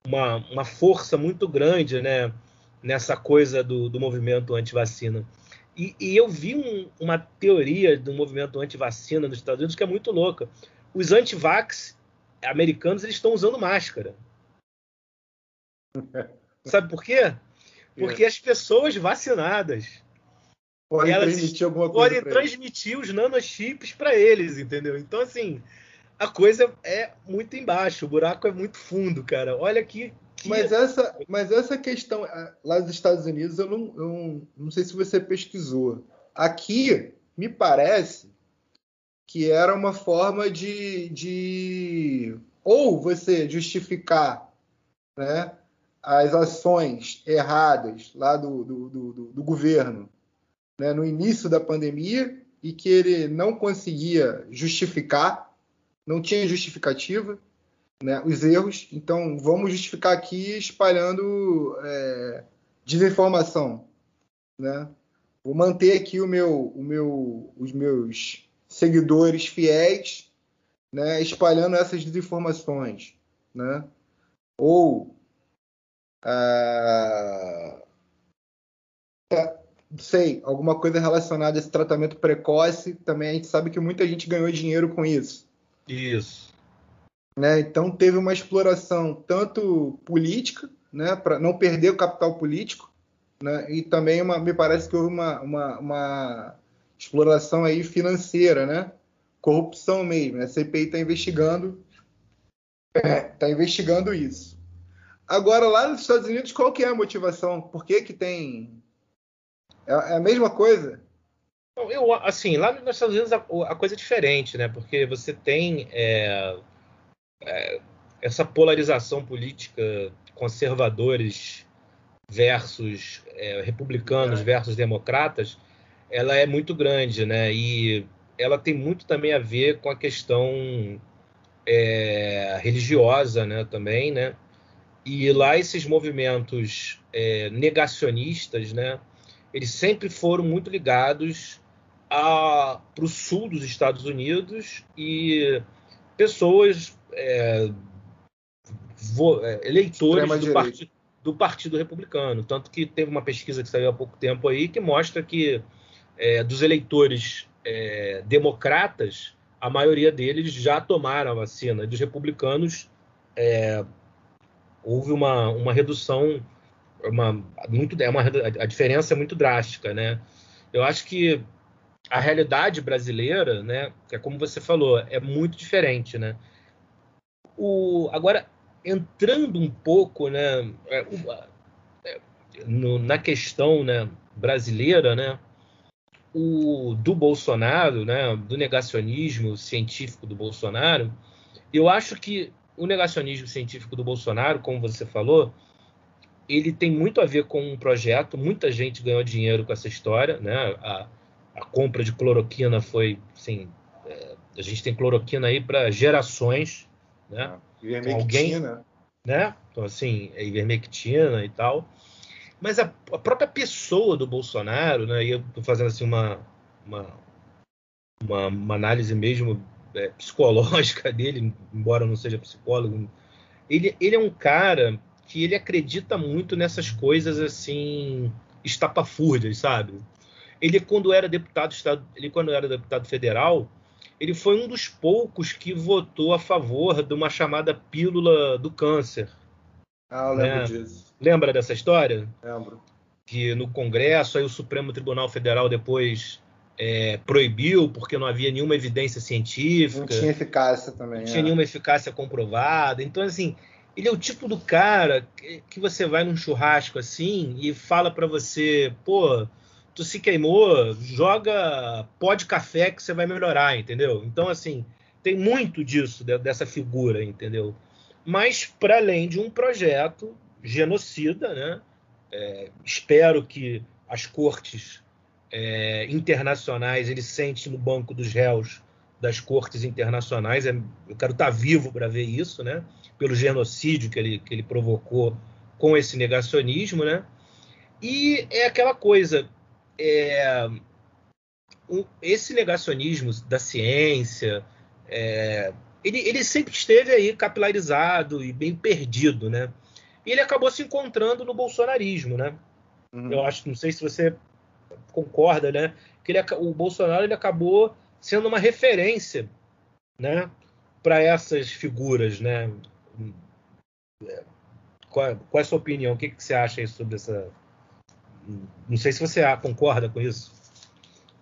uma, uma força muito grande né, nessa coisa do, do movimento anti-vacina. E, e, eu vi um, uma teoria do movimento anti-vacina nos Estados Unidos que é muito louca. Os anti-vax americanos eles estão usando máscara. Sabe por quê? Porque é. as pessoas vacinadas podem transmitir alguma coisa. Podem transmitir os nanochips para eles, entendeu? Então, assim, a coisa é muito embaixo, o buraco é muito fundo, cara. Olha que. que... Mas, essa, mas essa questão lá nos Estados Unidos, eu não, eu não sei se você pesquisou. Aqui, me parece que era uma forma de, de ou você justificar né, as ações erradas lá do, do, do, do governo né, no início da pandemia e que ele não conseguia justificar, não tinha justificativa, né, os erros. Então, vamos justificar aqui espalhando é, desinformação. Né? Vou manter aqui o meu, o meu, os meus seguidores fiéis né, espalhando essas desinformações. Né? Ou. Ah, sei, alguma coisa relacionada a esse tratamento precoce, também a gente sabe que muita gente ganhou dinheiro com isso. Isso. Né? Então teve uma exploração tanto política, né, para não perder o capital político, né, e também uma, me parece que houve uma, uma, uma exploração aí financeira, né, corrupção mesmo. A CPI está investigando, está é, tá investigando isso. Agora lá nos Estados Unidos, qual que é a motivação? Por que que tem é, é a mesma coisa? Eu, assim, lá nos Estados Unidos a, a coisa é diferente, né? Porque você tem é, é, essa polarização política, conservadores versus é, republicanos é. versus democratas, ela é muito grande, né? E ela tem muito também a ver com a questão é, religiosa, né? Também, né? E lá esses movimentos negacionistas, né? eles sempre foram muito ligados para o sul dos Estados Unidos e pessoas é, vo, é, eleitores do partido, do partido, Republicano. Tanto que teve uma pesquisa que saiu há pouco tempo aí que mostra que é, dos eleitores é, democratas, a maioria deles já tomaram a vacina. Dos republicanos, é, houve uma, uma redução uma muito é uma a diferença é muito drástica, né? Eu acho que a realidade brasileira, né, que é como você falou, é muito diferente, né? O agora entrando um pouco, né, é, é, no, na questão, né, brasileira, né, o do Bolsonaro, né, do negacionismo científico do Bolsonaro, eu acho que o negacionismo científico do Bolsonaro, como você falou, ele tem muito a ver com um projeto. Muita gente ganhou dinheiro com essa história, né? A, a compra de cloroquina foi, assim, é, a gente tem cloroquina aí para gerações, né? Ah, ivermectina. Alguém, né? Então assim, é ivermectina e tal. Mas a, a, própria pessoa do Bolsonaro, né? E eu tô fazendo assim uma uma, uma, uma análise mesmo é, psicológica dele, embora não seja psicólogo. Ele, ele é um cara que ele acredita muito nessas coisas assim estapafúrdias, sabe? Ele quando era deputado ele quando era deputado federal, ele foi um dos poucos que votou a favor de uma chamada pílula do câncer. Ah, eu lembro né? disso. Lembra dessa história? Lembro. Que no Congresso, aí o Supremo Tribunal Federal depois é, proibiu porque não havia nenhuma evidência científica. Não tinha eficácia também. Não é. tinha nenhuma eficácia comprovada. Então, assim, ele é o tipo do cara que, você vai num churrasco assim e fala para você, pô, tu se queimou, joga pó de café que você vai melhorar, entendeu? Então, assim, tem muito disso, dessa figura, entendeu? Mas, para além de um projeto genocida, né? É, espero que as cortes é, internacionais ele sente no banco dos réus das cortes internacionais. É, eu quero estar tá vivo para ver isso, né? Pelo genocídio que ele, que ele provocou com esse negacionismo, né? E é aquela coisa, é, esse negacionismo da ciência, é, ele, ele sempre esteve aí capilarizado e bem perdido, né? E ele acabou se encontrando no bolsonarismo, né? Uhum. Eu acho, não sei se você concorda, né? Que ele, o Bolsonaro ele acabou sendo uma referência, né, para essas figuras, né? Qual, qual, é a sua opinião? O que, que você acha sobre essa? Não sei se você concorda com isso.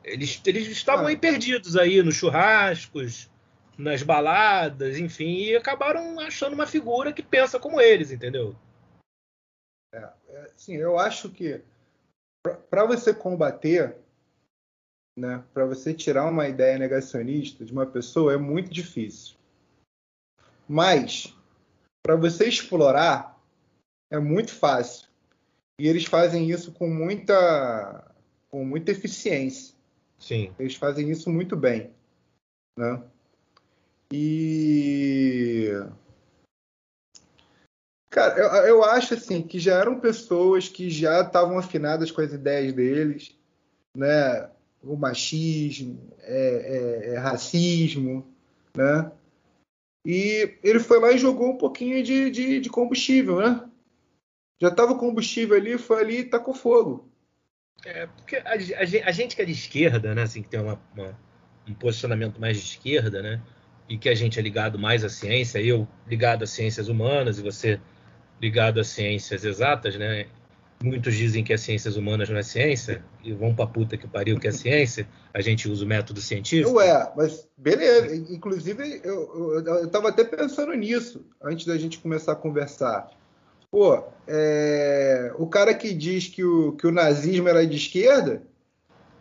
Eles, eles estavam aí perdidos aí nos churrascos, nas baladas, enfim, e acabaram achando uma figura que pensa como eles, entendeu? É, é, sim, eu acho que para você combater né, para você tirar uma ideia negacionista de uma pessoa é muito difícil. Mas para você explorar é muito fácil. E eles fazem isso com muita, com muita eficiência. Sim. Eles fazem isso muito bem. Né? E. Cara, eu, eu acho assim que já eram pessoas que já estavam afinadas com as ideias deles, né? O machismo, é, é, é racismo, né? E ele foi lá e jogou um pouquinho de, de, de combustível, né? Já estava o combustível ali, foi ali e tacou fogo. É, porque a, a, a, gente que é de esquerda, né? Assim, que tem uma, uma, um posicionamento mais de esquerda, né? E que a gente é ligado mais à ciência, eu ligado às ciências humanas e você ligado às ciências exatas, né? Muitos dizem que as ciências humanas não é ciência, e vão pra puta que pariu que é ciência, a gente usa o método científico. Ué, mas beleza. Inclusive, eu, eu, eu tava até pensando nisso, antes da gente começar a conversar. Pô, é, o cara que diz que o, que o nazismo era de esquerda,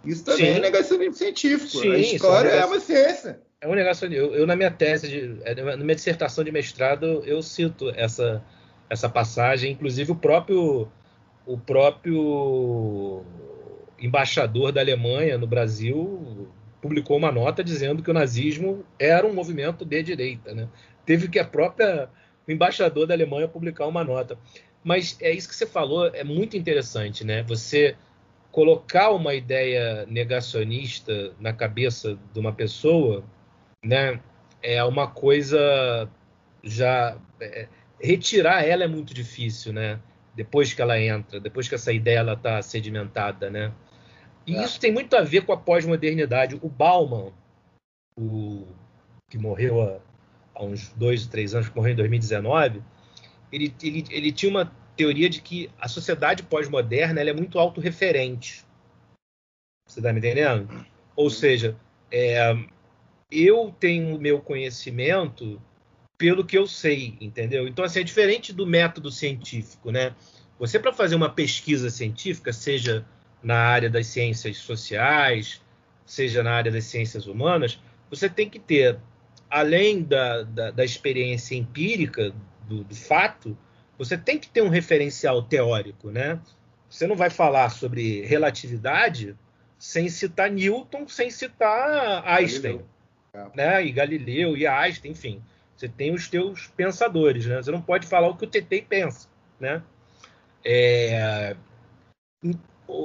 isso também é Sim. é negacionismo científico. Sim, a história é, um é, uma ciência. É um negacionismo. Eu, eu, na minha tese, de, é, na minha dissertação de mestrado, eu cito essa, essa passagem, inclusive o próprio o próprio embaixador da Alemanha no Brasil publicou uma nota dizendo que o nazismo era um movimento de direita, né? Teve que a própria o embaixador da Alemanha publicar uma nota. Mas é isso que você falou, é muito interessante, né? Você colocar uma ideia negacionista na cabeça de uma pessoa, né? É uma coisa já é, retirar ela é muito difícil, né? depois que ela entra, depois que essa ideia ela está sedimentada, né? E é. isso tem muito a ver com a pós-modernidade. O Bauman, o que morreu há, há uns dois, três anos, que morreu em 2019, ele, ele, ele tinha uma teoria de que a sociedade pós-moderna é muito autorreferente. Você está me entendendo? Ou seja, é, eu tenho o meu conhecimento pelo que eu sei, entendeu? Então, assim, é diferente do método científico, né? Você, para fazer uma pesquisa científica, seja na área das ciências sociais, seja na área das ciências humanas, você tem que ter, além da, da, da experiência empírica, do, do, fato, você tem que ter um referencial teórico, né? Você não vai falar sobre relatividade sem citar Newton, sem citar Einstein, Galileu. né? E Galileu e Einstein, enfim. Você tem os teus pensadores, né? Você não pode falar o que o TT pensa, né? É...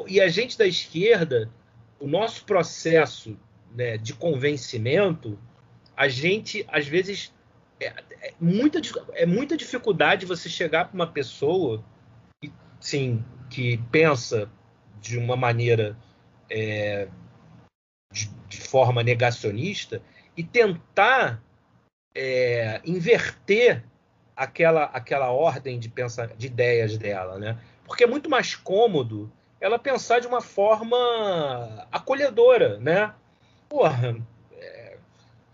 E a gente da esquerda, o nosso processo né, de convencimento, a gente às vezes é, é, muita, é muita dificuldade você chegar para uma pessoa que, sim, que pensa de uma maneira é, de, de, forma negacionista e tentar é, inverter aquela, aquela ordem de, pensa, de ideias dela, né? Porque é muito mais cômodo ela pensar de uma forma acolhedora, né? Porra, é,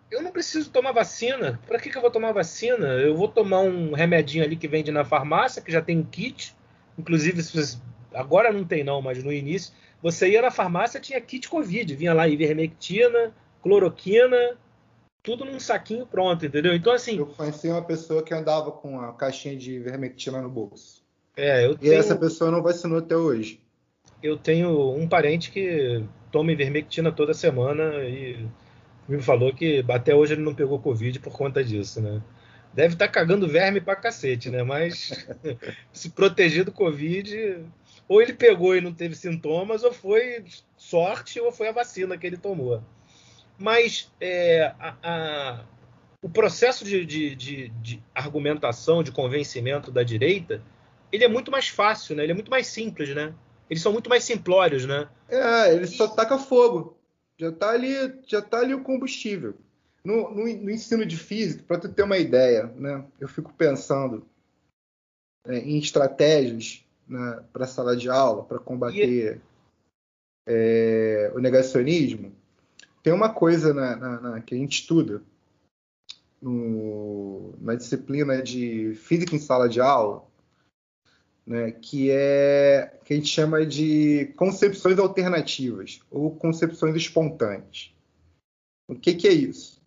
eu não preciso tomar vacina. Para que, que eu vou tomar vacina? Eu vou tomar um remedinho ali que vende na farmácia, que já tem um kit. Inclusive, agora não tem não, mas no início, você ia na farmácia, tinha kit Covid. Vinha lá ivermectina, cloroquina, tudo num saquinho pronto, entendeu? Então, assim. Eu conheci uma pessoa que andava com a caixinha de vermectina no bolso. É, eu e tenho... essa pessoa não vacinou até hoje. Eu tenho um parente que toma ivermectina toda semana e me falou que até hoje ele não pegou Covid por conta disso, né? Deve estar tá cagando verme pra cacete, né? Mas se proteger do Covid, ou ele pegou e não teve sintomas, ou foi sorte, ou foi a vacina que ele tomou. Mas é, a, a, o processo de, de, de, de, argumentação, de convencimento da direita, ele é muito mais fácil, né? Ele é muito mais simples, né? Eles são muito mais simplórios, né? É, ele e... só taca fogo. Já está ali, já tá ali o combustível. No, no, no ensino de física, para tu ter uma ideia, né? Eu fico pensando é, em estratégias né, para a sala de aula, para combater e... é, o negacionismo tem uma coisa na, na, na, que a gente estuda no, na disciplina de física em sala de aula, né, que é que a gente chama de concepções alternativas ou concepções espontâneas. O que, que é isso?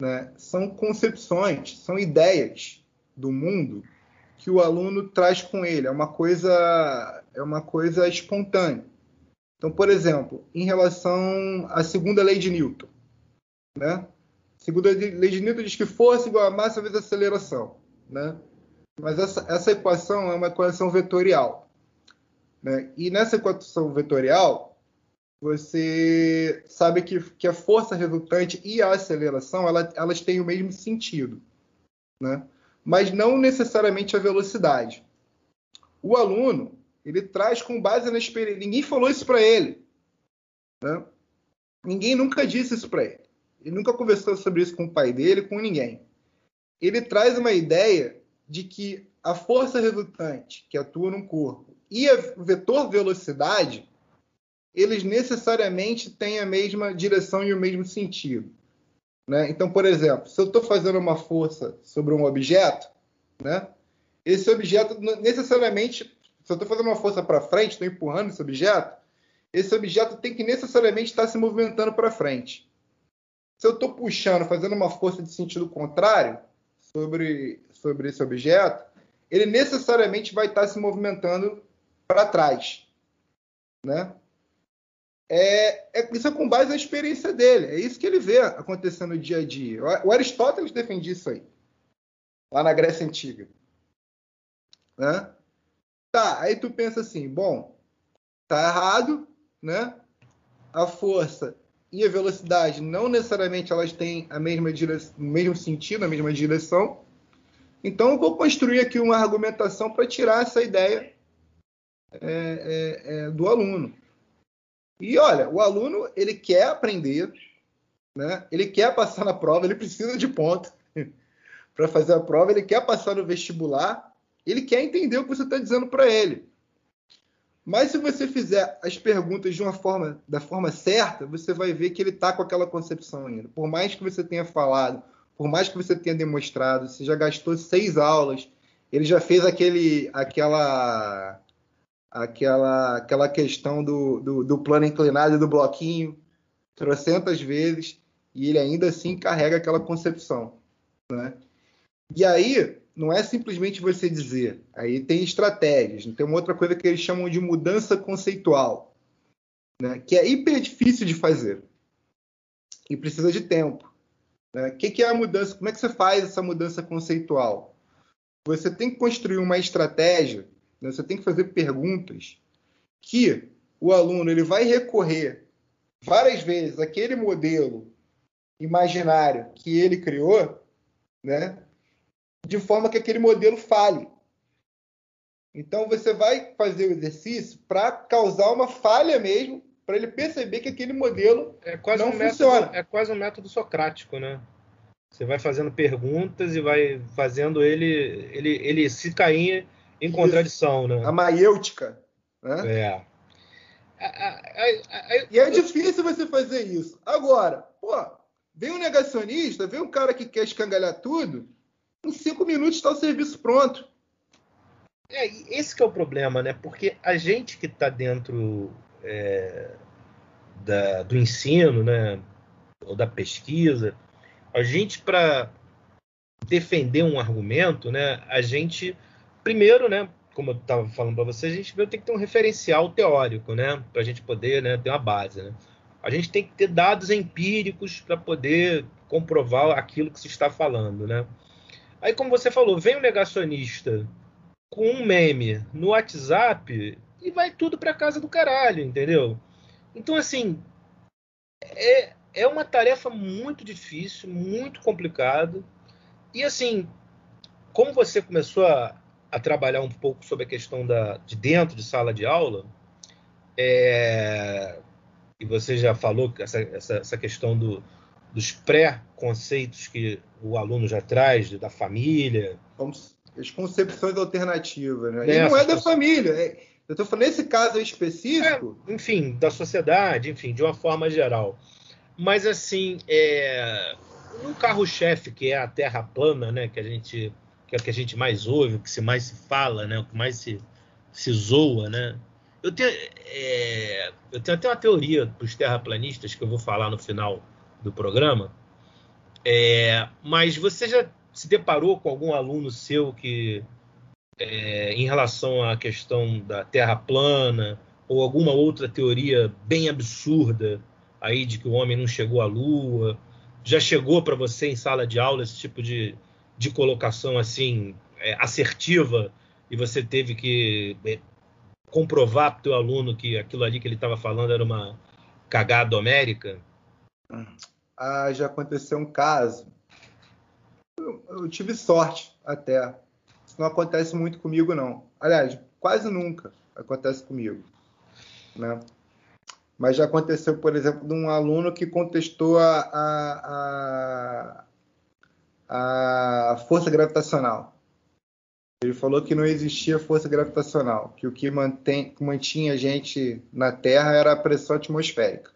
Né? São concepções, são ideias do mundo que o aluno traz com ele, é uma coisa é uma coisa espontânea. Então, por exemplo, em relação à segunda lei de Newton, né? A segunda lei de Newton diz que força igual a massa vezes aceleração, né? Mas essa, essa equação é uma equação vetorial, né? E nessa equação vetorial, você sabe que, que a força resultante e a aceleração ela, elas têm o mesmo sentido, né? mas não necessariamente a velocidade. O aluno ele traz com base na experiência. Ninguém falou isso para ele. Né? Ninguém nunca disse isso para ele. Ele nunca conversou sobre isso com o pai dele, com ninguém. Ele traz uma ideia de que a força resultante que atua no corpo e o vetor velocidade eles necessariamente têm a mesma direção e o mesmo sentido. Né? Então, por exemplo, se eu estou fazendo uma força sobre um objeto, né? esse objeto necessariamente, se eu estou fazendo uma força para frente, estou empurrando esse objeto, esse objeto tem que necessariamente estar se movimentando para frente. Se eu estou puxando, fazendo uma força de sentido contrário sobre, sobre esse objeto, ele necessariamente vai estar se movimentando para trás. Né? é, é, isso é com base na experiência dele. É isso que ele vê acontecendo no dia a dia. O Aristóteles defendia isso aí, lá na Grécia Antiga. Né? Tá, aí tu pensa assim, bom, tá errado, né? A força e a velocidade não necessariamente elas têm a mesma direção, o mesmo sentido, a mesma direção. Então eu vou construir aqui uma argumentação para tirar essa ideia é, é, é do aluno. E olha, o aluno ele quer aprender, né? Ele quer passar na prova, ele precisa de ponto para fazer a prova, ele quer passar no vestibular, ele quer entender o que você está dizendo para ele. Mas se você fizer as perguntas de uma forma, da forma certa, você vai ver que ele está com aquela concepção ainda. Por mais que você tenha falado, por mais que você tenha demonstrado, você já gastou seis aulas, ele já fez aquele, aquela aquela, aquela questão do, do, do plano inclinado e do bloquinho trocentas vezes e ele ainda assim carrega aquela concepção. Né? E aí, não é simplesmente você dizer, aí tem estratégias, tem uma outra coisa que eles chamam de mudança conceitual, né? que é hiper difícil de fazer e precisa de tempo. Né? O que, que é a mudança? Como é que você faz essa mudança conceitual? Você tem que construir uma estratégia né? Você tem que fazer perguntas que o aluno ele vai recorrer várias vezes àquele modelo imaginário que ele criou, né? De forma que aquele modelo fale. Então você vai fazer o exercício para causar uma falha mesmo, para ele perceber que aquele modelo é quase não um funciona. Método, é quase um método socrático, né? Você vai fazendo perguntas e vai fazendo ele ele, ele se cair em contradição, né? A maiêutica. Né? É. e é difícil você fazer isso. Agora, pô, vem um negacionista, vem um cara que quer escangalhar tudo, em cinco minutos está o serviço pronto. É, esse que é o problema, né? Porque a gente que está dentro é, da, do ensino, né? Ou da pesquisa, a gente para defender um argumento, né? A gente primeiro, né, como eu estava falando para você, a gente tem que ter um referencial teórico, né, para a gente poder né, ter uma base. Né? A gente tem que ter dados empíricos para poder comprovar aquilo que se está falando, né? Aí, como você falou, vem um negacionista com um meme no WhatsApp e vai tudo para casa do caralho, entendeu? Então, assim, é, é uma tarefa muito difícil, muito complicado. E, assim, como você começou a, a trabalhar um pouco sobre a questão da, de dentro de sala de aula, é, e você já falou essa, essa, essa questão do, dos pré-conceitos que o aluno já traz, da família. As concepções alternativas, né? E não é da família. É, eu estou falando nesse caso específico. É, enfim, da sociedade, enfim, de uma forma geral. Mas assim, é, um carro-chefe que é a Terra plana, né? Que a gente que é o que a gente mais ouve, o que se mais se fala, né? O que mais se, se zoa, né? Eu tenho, é, eu tenho até uma teoria para os terraplanistas que eu vou falar no final do programa. É, mas você já se deparou com algum aluno seu que é, em relação à questão da Terra plana ou alguma outra teoria bem absurda aí de que o homem não chegou à Lua? Já chegou para você em sala de aula esse tipo de, de colocação assim é, assertiva e você teve que é, comprovar para o teu aluno que aquilo ali que ele estava falando era uma cagada homérica? Ah, já aconteceu um caso. Eu, eu tive sorte até. Isso não acontece muito comigo, não. Aliás, quase nunca acontece comigo. Né? Mas já aconteceu, por exemplo, de um aluno que contestou a, a, a, a força gravitacional. Ele falou que não existia força gravitacional, que o que mantém, mantinha a gente na Terra era a pressão atmosférica.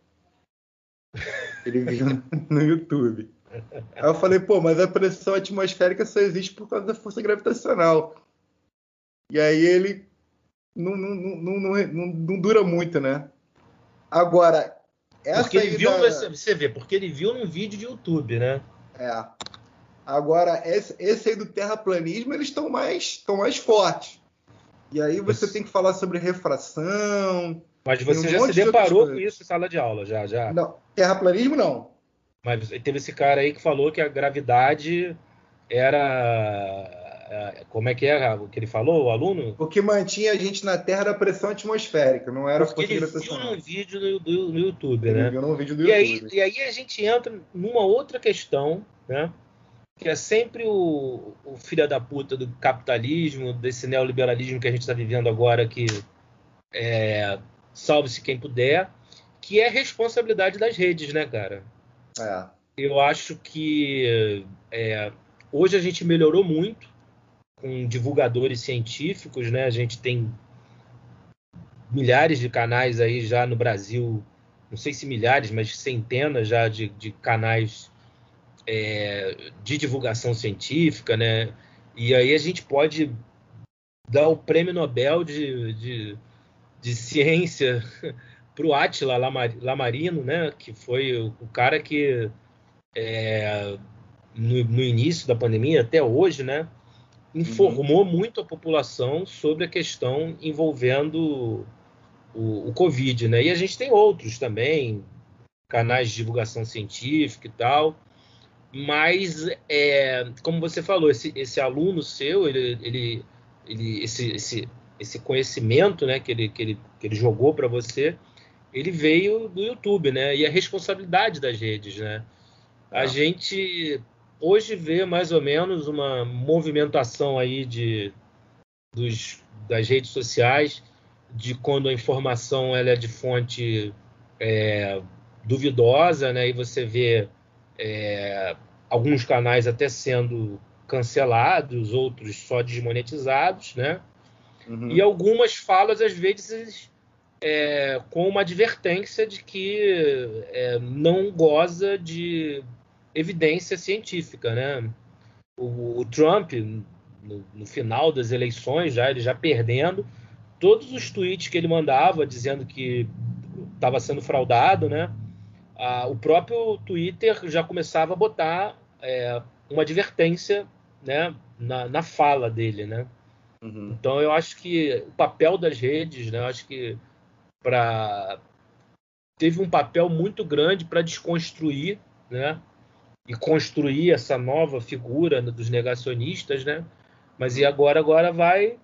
Ele viu no YouTube. Aí eu falei, pô, mas a pressão atmosférica só existe por causa da força gravitacional. E aí ele não, não, não, não, não dura muito, né? Agora, essa porque ele viu, da... você vê, porque ele viu num vídeo de YouTube, né? É. Agora, esse, esse aí do terraplanismo, eles estão mais, estão mais fortes. E aí você isso. tem que falar sobre refração. Mas você um já se deparou com isso em sala de aula, já, já? Não, terraplanismo não. Mas teve esse cara aí que falou que a gravidade era. É, como é que é o que ele falou, o aluno? O que mantinha a gente na Terra era a pressão atmosférica, não era Porque ele viu num vídeo no, do, no YouTube, ele né? Viu num vídeo do e YouTube. Aí, e aí a gente entra numa outra questão, né? Que é sempre o, o filho da puta do capitalismo, desse neoliberalismo que a gente está vivendo agora, que é, salve-se quem puder, que é responsabilidade das redes, né, cara? É. Eu acho que é, hoje a gente melhorou muito com divulgadores científicos, né? A gente tem milhares de canais aí já no Brasil, não sei se milhares, mas centenas já de, de canais é, de divulgação científica, né? E aí a gente pode dar o prêmio Nobel de, de, de ciência para o Átila Lamarino, né, que foi o cara que é, no, no, início da pandemia até hoje, né, informou uhum. muito a população sobre a questão envolvendo o, o, Covid, né? E a gente tem outros também, canais de divulgação científica e tal. Mas, é, como você falou, esse, esse aluno seu, ele, ele, ele esse, esse, esse conhecimento né, que, ele, que, ele, que ele jogou para você, ele veio do YouTube, né? E a responsabilidade das redes, né? A ah. gente hoje vê mais ou menos uma movimentação aí de, dos, das redes sociais de quando a informação ela é de fonte é, duvidosa, né? E você vê é, alguns canais até sendo cancelados, outros só desmonetizados, né? Uhum. E algumas falas às vezes é, com uma advertência de que é, não goza de evidência científica, né? O, o Trump, no, no, final das eleições, já ele já perdendo, todos os tweets que ele mandava dizendo que estava sendo fraudado, né? Ah, o próprio Twitter já começava a botar é, uma advertência, né? Na, na fala dele, né? Uhum. Então eu acho que o papel das redes, né? Eu acho que para teve um papel muito grande para desconstruir, né? E construir essa nova figura dos negacionistas, né? Mas e agora agora vai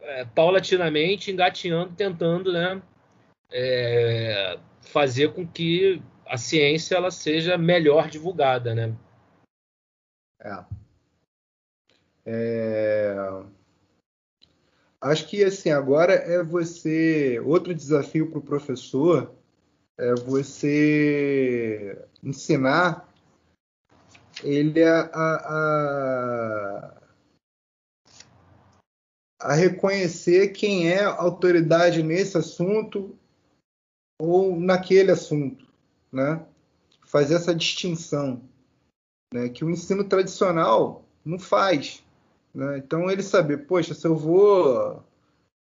é, paulatinamente engateando, tentando, né? É, fazer com que a ciência ela seja melhor divulgada, né? É. é acho que assim agora é você outro desafio para o professor é você ensinar ele a, a, a reconhecer quem é autoridade nesse assunto ou naquele assunto, né? Fazer essa distinção, né? Que o ensino tradicional não faz. Né? Então ele saber, poxa, se eu vou.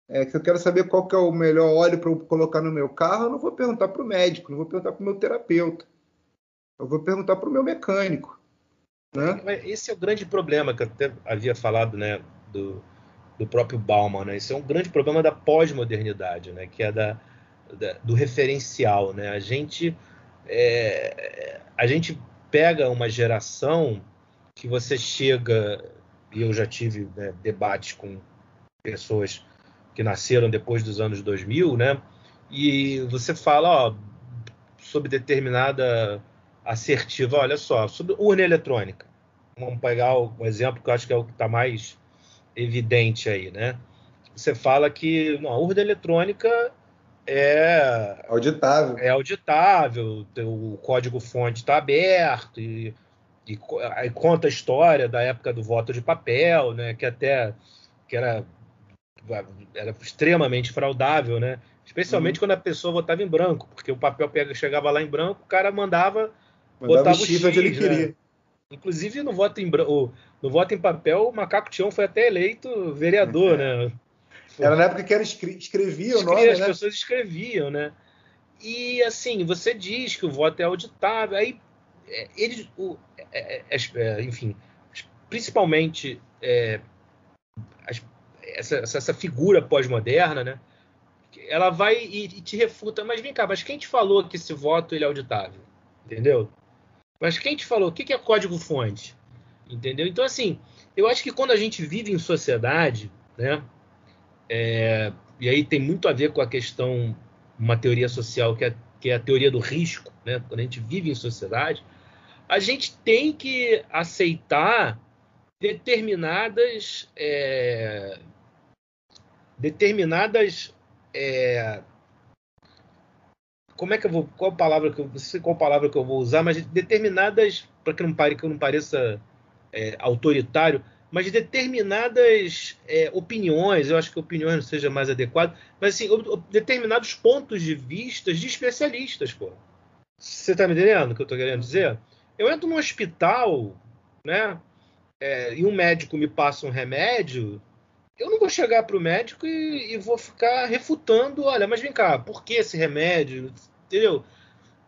É, se eu quero saber qual que é o melhor óleo para eu colocar no meu carro, eu não vou perguntar para o médico, não vou perguntar para o meu terapeuta. Eu vou perguntar para o meu mecânico. Né? Esse é o grande problema que eu até havia falado, né? Do, do próprio Bauman, né? Isso é um grande problema da pós-modernidade, né? Que é da, da, do referencial, né? A gente é, a gente pega uma geração que você chega e eu já tive né, debates com pessoas que nasceram depois dos anos 2000, né? E você fala, ó, sobre determinada assertiva, olha só, sobre urna eletrônica. Vamos pegar um exemplo que eu acho que é o que está mais evidente aí, né? Você fala que não, a urna eletrônica é auditável, é auditável, o código-fonte está aberto e, e, aí conta a história da época do voto de papel, né? Que até que era era extremamente fraudável, né? Especialmente uhum. quando a pessoa votava em branco, porque o papel pega, chegava lá em branco, o cara mandava, mandava botava o X, onde ele né? queria. Inclusive no voto em branco, no voto em papel, o Macaco Tião foi até eleito vereador, né? Era na época que era escre escrevia o nome, As né? pessoas escreviam, né? E assim, você diz que o voto é auditável, aí é, eles, o, é, é, é, enfim, principalmente é, as, essa, essa figura pós-moderna, né? Ela vai e, e, te refuta, mas vem cá, mas quem te falou que esse voto ele é auditável? Entendeu? Mas quem te falou? O que é código-fonte? Entendeu? Então, assim, eu acho que quando a gente vive em sociedade, né? É, e aí tem muito a ver com a questão, uma teoria social que é, que é a teoria do risco, né? Quando a gente vive em sociedade, a gente tem que aceitar determinadas é, determinadas é, como é que eu vou qual palavra que eu não sei qual palavra que eu vou usar mas determinadas para que não pare que eu não pareça é, autoritário mas determinadas é, opiniões eu acho que opiniões não seja mais adequado mas assim determinados pontos de vista de especialistas pô. Você está me entendendo o que eu estou querendo dizer eu entro num hospital né é, e um médico me passa um remédio eu não vou chegar para o médico e, e, vou ficar refutando, olha, mas vem cá, por que esse remédio? Entendeu?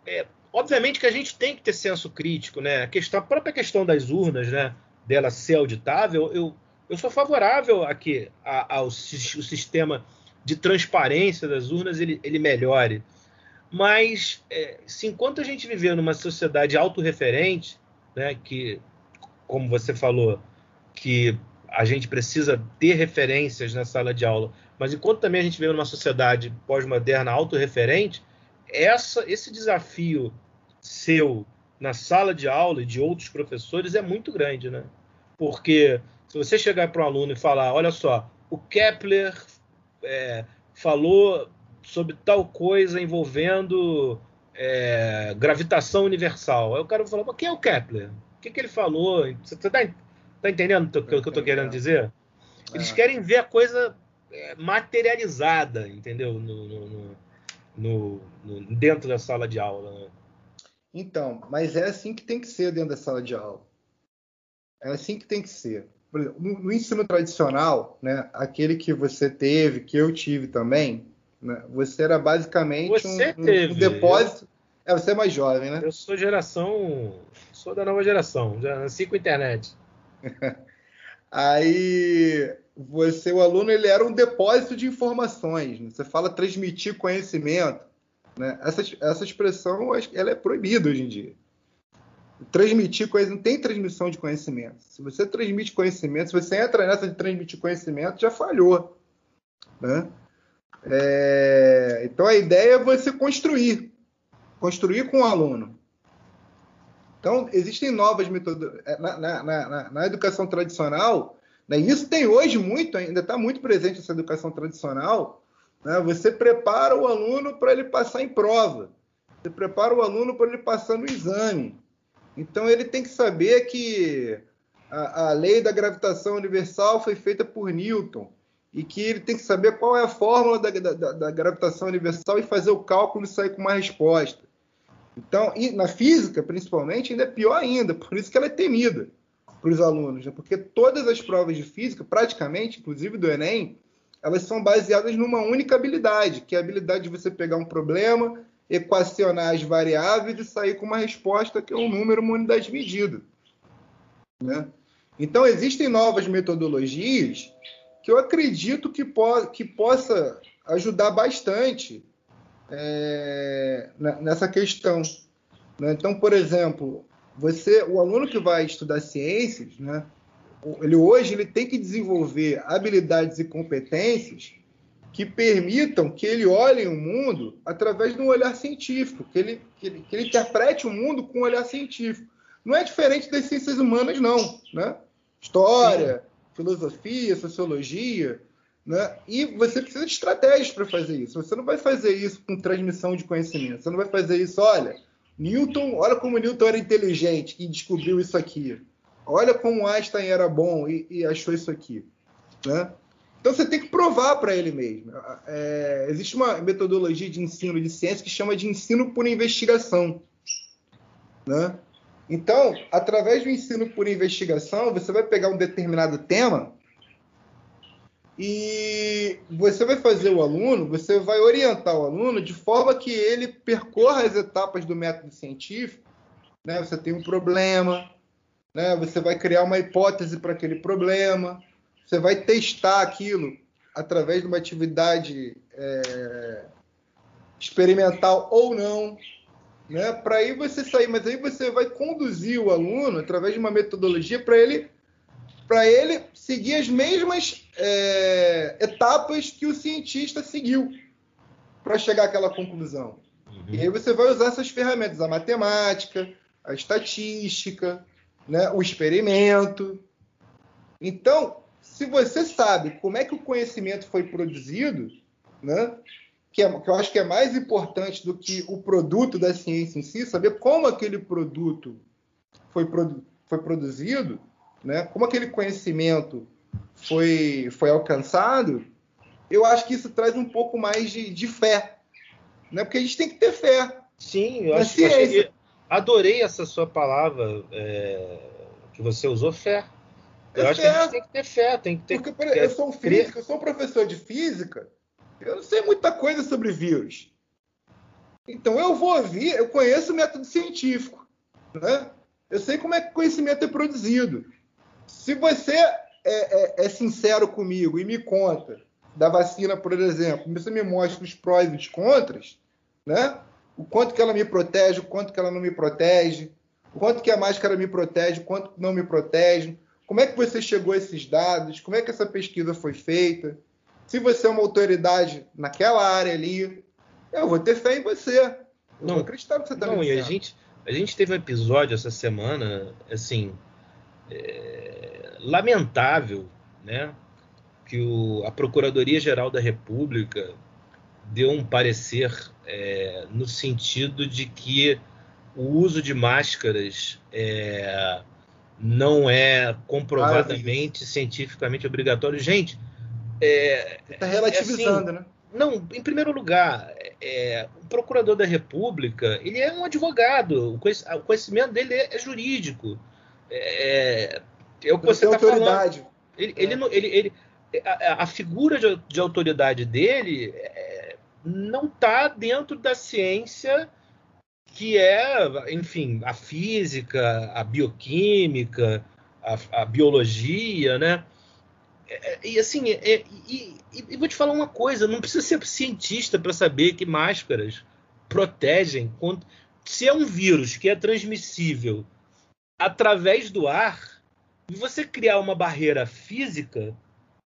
É, obviamente que a gente tem que ter senso crítico, né? A, questão, a própria questão das urnas, né? Dela ser auditável, eu, eu sou favorável a que a, ao, o sistema de transparência das urnas ele, ele melhore. Mas é, se enquanto a gente viver numa sociedade autorreferente, né, que, como você falou, que a gente precisa ter referências na sala de aula, mas enquanto também a gente vê numa sociedade pós-moderna autorreferente, essa, esse desafio seu na sala de aula e de outros professores é muito grande, né? Porque se você chegar para um aluno e falar, olha só, o Kepler é, falou sobre tal coisa envolvendo é, gravitação universal. Aí o cara falar, mas quem é o Kepler? O que, que ele falou? Você está Tá entendendo o que, eu tô querendo dizer? Eles é. querem ver a coisa é, materializada, entendeu? No, no, no, no, dentro da sala de aula. Né? Então, mas é assim que tem que ser dentro da sala de aula. É assim que tem que ser. Exemplo, no, ensino tradicional, né, aquele que você teve, que eu tive também, né, você era basicamente um, um, um, depósito. É, você é mais jovem, né? Eu sou geração. Sou da nova geração, já nasci com internet. Aí você, o aluno, ele era um depósito de informações. Né? Você fala transmitir conhecimento, né? Essa, essa expressão, ela é proibida hoje em dia. Transmitir conhecimento, não tem transmissão de conhecimento. Se você transmite conhecimento, se você entra nessa de transmitir conhecimento, já falhou, né? É, então a ideia é você construir, construir com o aluno. Então, existem novas metodologias. É, na, na, na, na, educação tradicional, né, isso tem hoje muito, ainda está muito presente essa educação tradicional. Né, você prepara o aluno para ele passar em prova, você prepara o aluno para ele passar no exame. Então, ele tem que saber que a, a lei da gravitação universal foi feita por Newton e que ele tem que saber qual é a fórmula da, da, da gravitação universal e fazer o cálculo e sair com uma resposta. Então, na física, principalmente, ainda é pior ainda, por isso que ela é temida para os alunos, né? porque todas as provas de física, praticamente, inclusive do Enem, elas são baseadas numa única habilidade, que é a habilidade de você pegar um problema, equacionar as variáveis e sair com uma resposta que é um número, uma unidade de medida. Né? Então, existem novas metodologias que eu acredito que, po que possa ajudar bastante é, nessa questão. Né? Então, por exemplo, você, o aluno que vai estudar ciências, né, ele hoje ele tem que desenvolver habilidades e competências que permitam que ele olhe o mundo através de um olhar científico, que ele, que ele, que ele interprete o mundo com um olhar científico. Não é diferente das ciências humanas, não. Né? História, Sim. Filosofia, sociologia. Né? E você precisa de estratégias para fazer isso. Você não vai fazer isso com transmissão de conhecimento. Você não vai fazer isso, olha, Newton, olha como Newton era inteligente e descobriu isso aqui. Olha como Einstein era bom e, e achou isso aqui. Né? Então você tem que provar para ele mesmo. É, existe uma metodologia de ensino de ciência que chama de ensino por investigação. Né? Então, através do ensino por investigação, você vai pegar um determinado tema e você vai fazer o aluno, você vai orientar o aluno de forma que ele percorra as etapas do método científico. Né? Você tem um problema, né? você vai criar uma hipótese para aquele problema, você vai testar aquilo através de uma atividade é, experimental ou não, né? Para aí você sair, mas aí você vai conduzir o aluno através de uma metodologia para ele para ele seguir as mesmas é, etapas que o cientista seguiu para chegar àquela conclusão. Uhum. E aí você vai usar essas ferramentas, a matemática, a estatística, né, o experimento. Então, se você sabe como é que o conhecimento foi produzido, né, que, é, que eu acho que é mais importante do que o produto da ciência em si, saber como aquele produto foi, produ foi produzido, né, como aquele conhecimento foi, foi alcançado, eu acho que isso traz um pouco mais de, de fé. Né? Porque a gente tem que ter fé. Sim, eu acho, ciência. que adorei essa sua palavra é, que você usou, fé. Eu é acho fé. que a gente tem que ter fé, tem que ter. Porque, por, eu sou um físico, eu sou um professor de física, eu não sei muita coisa sobre vírus. Então eu vou ouvir, eu conheço o método científico, né? Eu sei como é que conhecimento é produzido. Se você é, é, é, sincero comigo e me conta da vacina, por exemplo, você me mostra os prós e os contras, né? O quanto que ela me protege, o quanto que ela não me protege, o quanto que a máscara me protege, o quanto não me protege, como é que você chegou a esses dados, como é que essa pesquisa foi feita, se você é uma autoridade naquela área ali, eu vou ter fé em você. Eu não, vou acreditar no que você está Não, e a gente, a gente teve um episódio essa semana, assim, é, lamentável, né? Que o, a Procuradoria-Geral da República deu um parecer é, no sentido de que o uso de máscaras é, não é comprovadamente ah, cientificamente obrigatório. Gente, está é, relativizando, assim, né? Não, em primeiro lugar, é, o procurador da República ele é um advogado, o conhecimento dele é, é jurídico. É, é o que você está falando. Ele, é. ele, ele, ele, a, a figura de, de, autoridade dele é, não está dentro da ciência que é, enfim, a física, a bioquímica, a, a biologia, né? É, e assim, é, e, e, e, vou te falar uma coisa: não precisa ser cientista para saber que máscaras protegem contra. Se é um vírus que é transmissível através do ar, e você criar uma barreira física,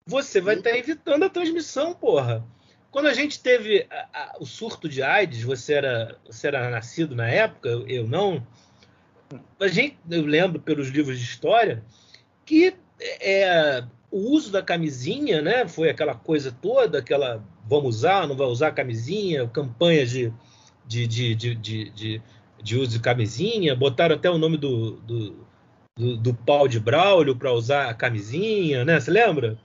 você vai estar tá evitando a transmissão, porra. Quando a gente teve a, a, o surto de AIDS, você era, você era nascido na época, eu não. A gente, eu lembro pelos livros de história que é, o uso da camisinha, né? Foi aquela coisa toda, aquela vamos usar, não vai usar camisinha, campanhas de, de, de, de, de, de uso de camisinha, botaram até o nome do, do, do, do pau de Braulio para usar a camisinha, né? Você lembra?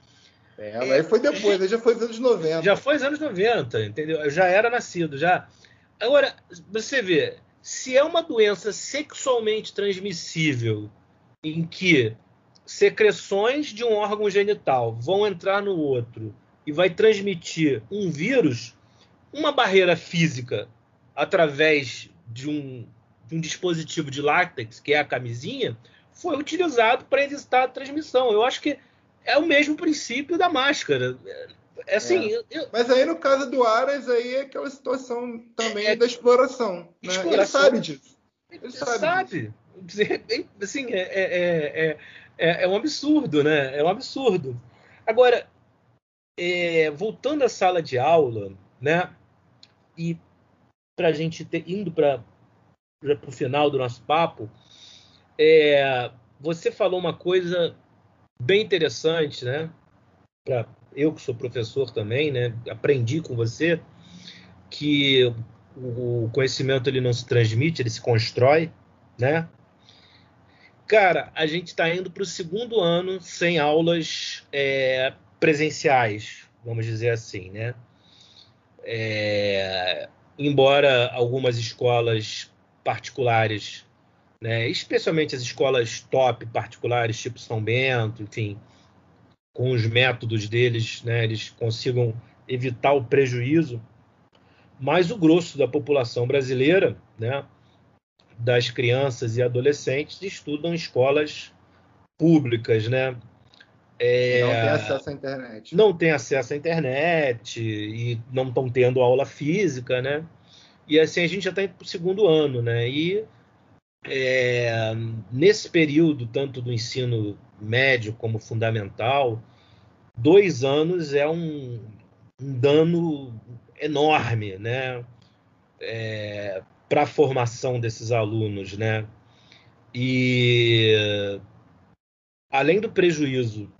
É, aí foi depois, aí já foi nos anos 90. Já foi nos anos 90, entendeu? Eu já era nascido, já. Agora, você vê, se é uma doença sexualmente transmissível em que secreções de um órgão genital vão entrar no outro e vai transmitir um vírus, uma barreira física através de um, de um dispositivo de látex, que é a camisinha, foi utilizado para evitar a transmissão. Eu acho que é o mesmo princípio da máscara. É assim. É. Eu... Mas aí no caso do Aras, aí é aquela situação também é, da exploração. Né? Exploração. Ele sabe disso. Ele sabe. sabe. Assim, é, é, é, é, um absurdo, né? É um absurdo. Agora, voltando à sala de aula, né? E para a gente ter, indo para o final do nosso papo, você falou uma coisa bem interessante, né? Para eu que sou professor também, né? Aprendi com você que o conhecimento ele não se transmite, ele se constrói, né? Cara, a gente está indo para o segundo ano sem aulas é, presenciais, vamos dizer assim, né? É, embora algumas escolas particulares, né, especialmente as escolas top particulares, tipo São Bento, enfim, com os métodos deles, né, eles consigam evitar o prejuízo, mas o grosso da população brasileira, né, das crianças e adolescentes, estudam em escolas públicas, né? É, não tem acesso à internet. Não tem acesso à internet e não estão tendo aula física, né? E assim a gente já está para o segundo ano, né? E é, nesse período, tanto do ensino médio como fundamental, dois anos é um, um dano enorme, né? É, para a formação desses alunos, né? E além do prejuízo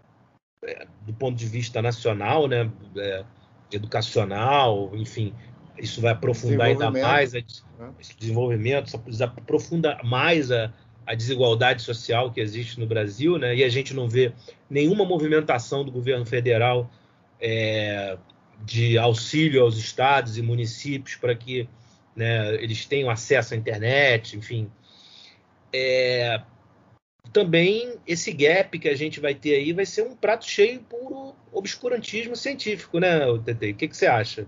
é, do ponto de vista nacional, né? É, educacional, enfim, isso vai aprofundar ainda mais a, né? esse desenvolvimento, só precisa aprofundar mais a, a desigualdade social que existe no Brasil, né? E a gente não vê nenhuma movimentação do governo federal é, de auxílio aos estados e municípios para que né, eles tenham acesso à internet, enfim. É, também esse gap que a gente vai ter aí vai ser um prato cheio por obscurantismo científico, né, TT? O que, que você acha?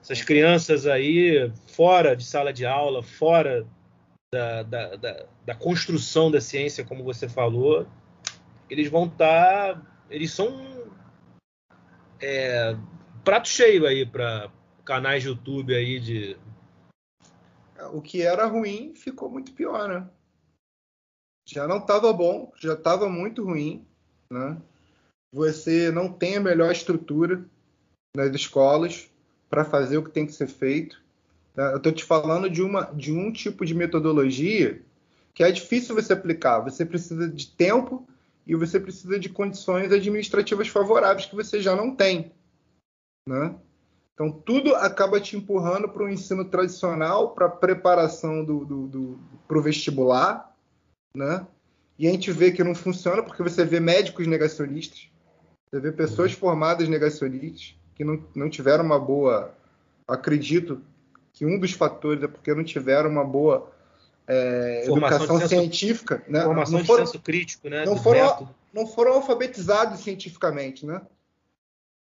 Essas crianças aí, fora de sala de aula, fora da, da, da, da construção da ciência, como você falou, eles vão estar. Tá, eles são é, prato cheio aí para canais de YouTube aí de. O que era ruim ficou muito pior, né? Já não estava bom, já estava muito ruim, né? Você não tem a melhor estrutura nas escolas para fazer o que tem que ser feito. Né? Eu estou te falando de, uma, de um tipo de metodologia que é difícil você aplicar. Você precisa de tempo e você precisa de condições administrativas favoráveis que você já não tem. Né? Então, tudo acaba te empurrando para o ensino tradicional, para a preparação do, do, do vestibular. Né? E a gente vê que não funciona porque você vê médicos negacionistas, você vê pessoas formadas negacionistas que não, não tiveram uma boa. Acredito que um dos fatores é porque não tiveram uma boa é, educação senso, científica, né? Formação não foram, de senso crítico, né? Não foram, não foram alfabetizados cientificamente, né?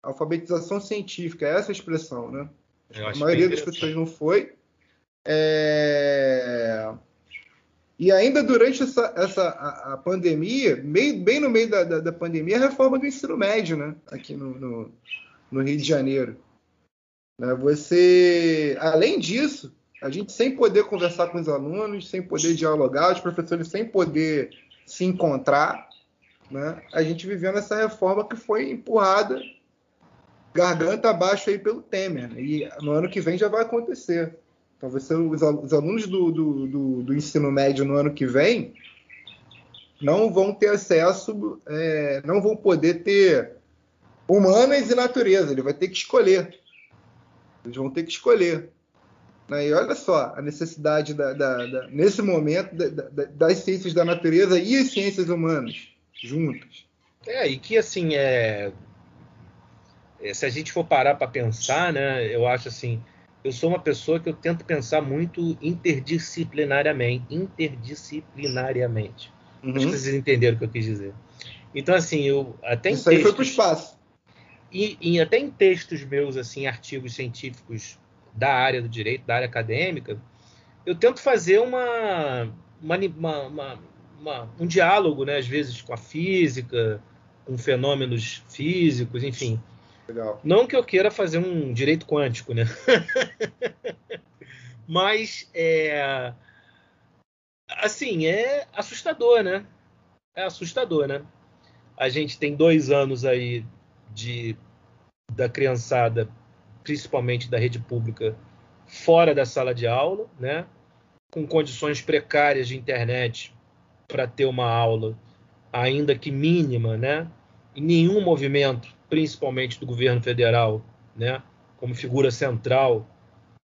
Alfabetização científica, é essa a expressão, né? A maioria das pessoas não foi. É... E ainda durante essa, essa a, a pandemia, meio, bem no meio da, da, da, pandemia, a reforma do ensino médio, né? Aqui no, no, no Rio de Janeiro. Né? Você, além disso, a gente sem poder conversar com os alunos, sem poder dialogar, os professores sem poder se encontrar, né? a gente vivendo essa reforma que foi empurrada garganta abaixo aí pelo Temer. E no ano que vem já vai acontecer. Então, você, os, alunos do, do, do, do, ensino médio no ano que vem não vão ter acesso, é, não vão poder ter humanas e natureza. Ele vai ter que escolher. Eles vão ter que escolher. Né? E olha só a necessidade, da, da, da nesse momento, da, das ciências da natureza e as ciências humanas juntas. É, e que assim, é... é se a gente for parar para pensar, né, eu acho assim, eu sou uma pessoa que eu tento pensar muito interdisciplinariamente. Interdisciplinariamente. Uhum. Acho que vocês entenderam o que eu quis dizer. Então, assim, eu até Isso aí foi para o espaço. E, e, até em textos meus, assim, artigos científicos da área do direito, da área acadêmica, eu tento fazer uma, uma, uma, uma um diálogo, né, às vezes com a física, com fenômenos físicos, enfim. Legal. Não que eu queira fazer um direito quântico, né? Mas é assim, é assustador, né? É assustador, né? A gente tem dois anos aí de da criançada, principalmente da rede pública, fora da sala de aula, né? Com condições precárias de internet para ter uma aula, ainda que mínima, né? E nenhum movimento, principalmente do governo federal, né? Como figura central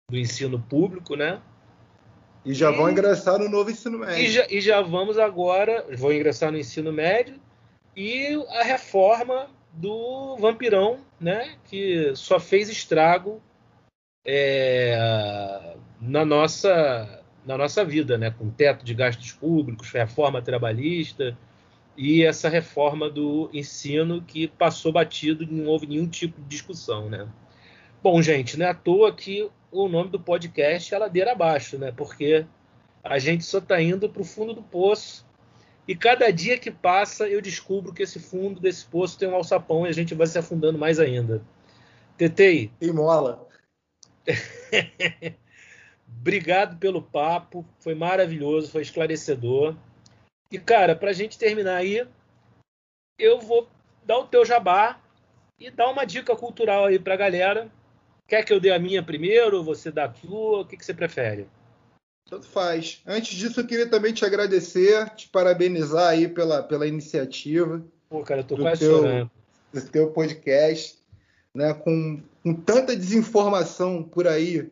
do ensino público, né? E já e, vão ingressar no novo ensino médio. E já, e já vamos agora, vou ingressar no ensino médio e a reforma do Vampirão, né? Que só fez estrago é, na nossa na nossa vida, né? Com teto de gastos públicos, reforma trabalhista e essa reforma do ensino que passou batido, não houve nenhum tipo de discussão, né? Bom, gente, não é à toa que o nome do podcast é Ladeira Abaixo, né? Porque a gente só está indo para o fundo do poço e cada dia que passa eu descubro que esse fundo desse poço tem um alçapão e a gente vai se afundando mais ainda. Tetei. E mola. Obrigado pelo papo, foi maravilhoso, foi esclarecedor. E cara, para a gente terminar aí, eu vou dar o teu jabá e dar uma dica cultural aí para a galera Quer que eu dê a minha primeiro? Você dá a tua? O que, que você prefere? Tanto faz. Antes disso, eu queria também te agradecer, te parabenizar aí pela, pela iniciativa. Pô, cara, eu tô quase teu, chorando. Do teu podcast, né? Com, com tanta desinformação por aí,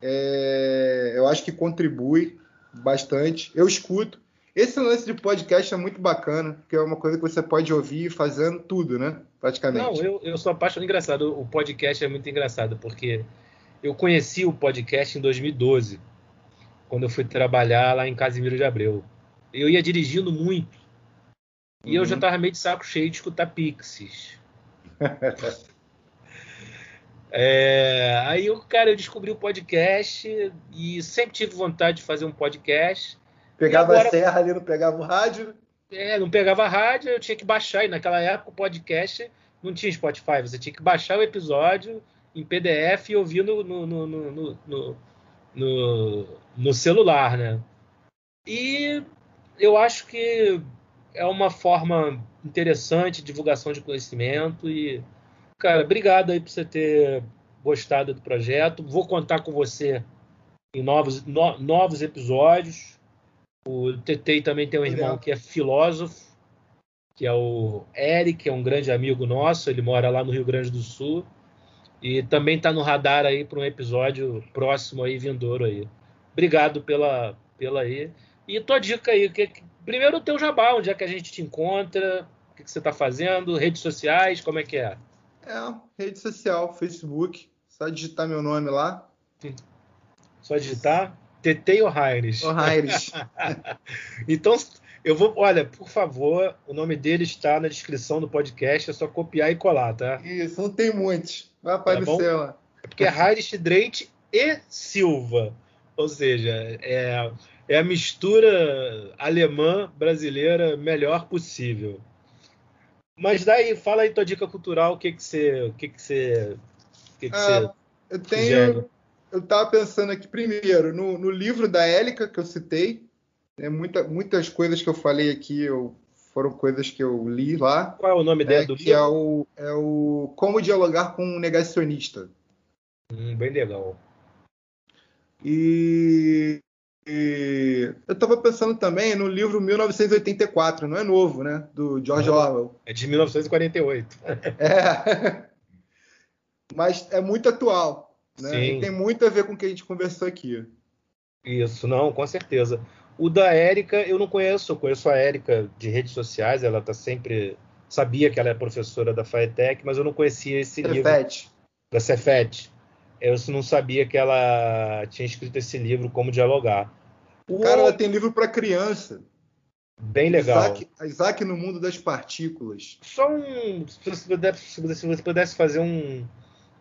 é, eu acho que contribui bastante. Eu escuto. Esse lance de podcast é muito bacana, porque é uma coisa que você pode ouvir fazendo tudo, né? Praticamente. Não, eu, eu sou apaixonado. Engraçado, o podcast é muito engraçado, porque eu conheci o podcast em 2012, quando eu fui trabalhar lá em Casimiro de Abreu. Eu ia dirigindo muito. E uhum. eu já estava meio de saco cheio de escutar Pixies. é, aí, eu, cara, eu descobri o podcast e sempre tive vontade de fazer um podcast. Pegava agora, a serra ali, não pegava o rádio? É, não pegava rádio, eu tinha que baixar. E naquela época o podcast não tinha Spotify, você tinha que baixar o episódio em PDF e ouvir no, no, no, no, no, no celular, né? E eu acho que é uma forma interessante de divulgação de conhecimento e cara, obrigado aí por você ter gostado do projeto. Vou contar com você em novos, no, novos episódios. O TT também tem um irmão que é filósofo, que é o Eric, é um grande amigo nosso, ele mora lá no Rio Grande do Sul. E também está no radar aí para um episódio próximo aí, vindouro aí. Obrigado pela, pela aí. E tua dica aí, que, primeiro o teu jabá, onde é que a gente te encontra, o que, que você está fazendo, redes sociais, como é que é? É, rede social, Facebook, só digitar meu nome lá. Só digitar? TT ou Heinrich? O Heinrich. então, eu vou. Olha, por favor, o nome dele está na descrição do podcast, é só copiar e colar, tá? Isso, não tem muitos. Vai aparecer tá lá. É porque é Heinrich Dreit e Silva. Ou seja, é, é a mistura alemã brasileira melhor possível. Mas daí, fala aí tua dica cultural, o que que você, o que que você, o que que ah, você eu tenho, sugere? Eu estava pensando aqui primeiro no, no, livro da Élica que eu citei. Né, muita, muitas coisas que eu falei aqui eu, foram coisas que eu li lá. Qual é o nome é, do livro? É o, é o Como Dialogar com um Negacionista. Hum, bem legal. E, e eu estava pensando também no livro 1984, não é novo, né? Do George não, Orwell. É de 1948. é. Mas é muito atual. Né? E tem muito a ver com o que a gente conversou aqui. Isso, não, com certeza. O da Érica eu não conheço, eu conheço a Érica de redes sociais, ela tá sempre. Sabia que ela é professora da FAETEC, mas eu não conhecia esse Cefet. livro. Da Cefet. Eu não sabia que ela tinha escrito esse livro, Como Dialogar. O... Cara, ela tem livro para criança. Bem legal. Isaac, Isaac, no mundo das partículas. Só um. Se você pudesse, se você pudesse fazer um,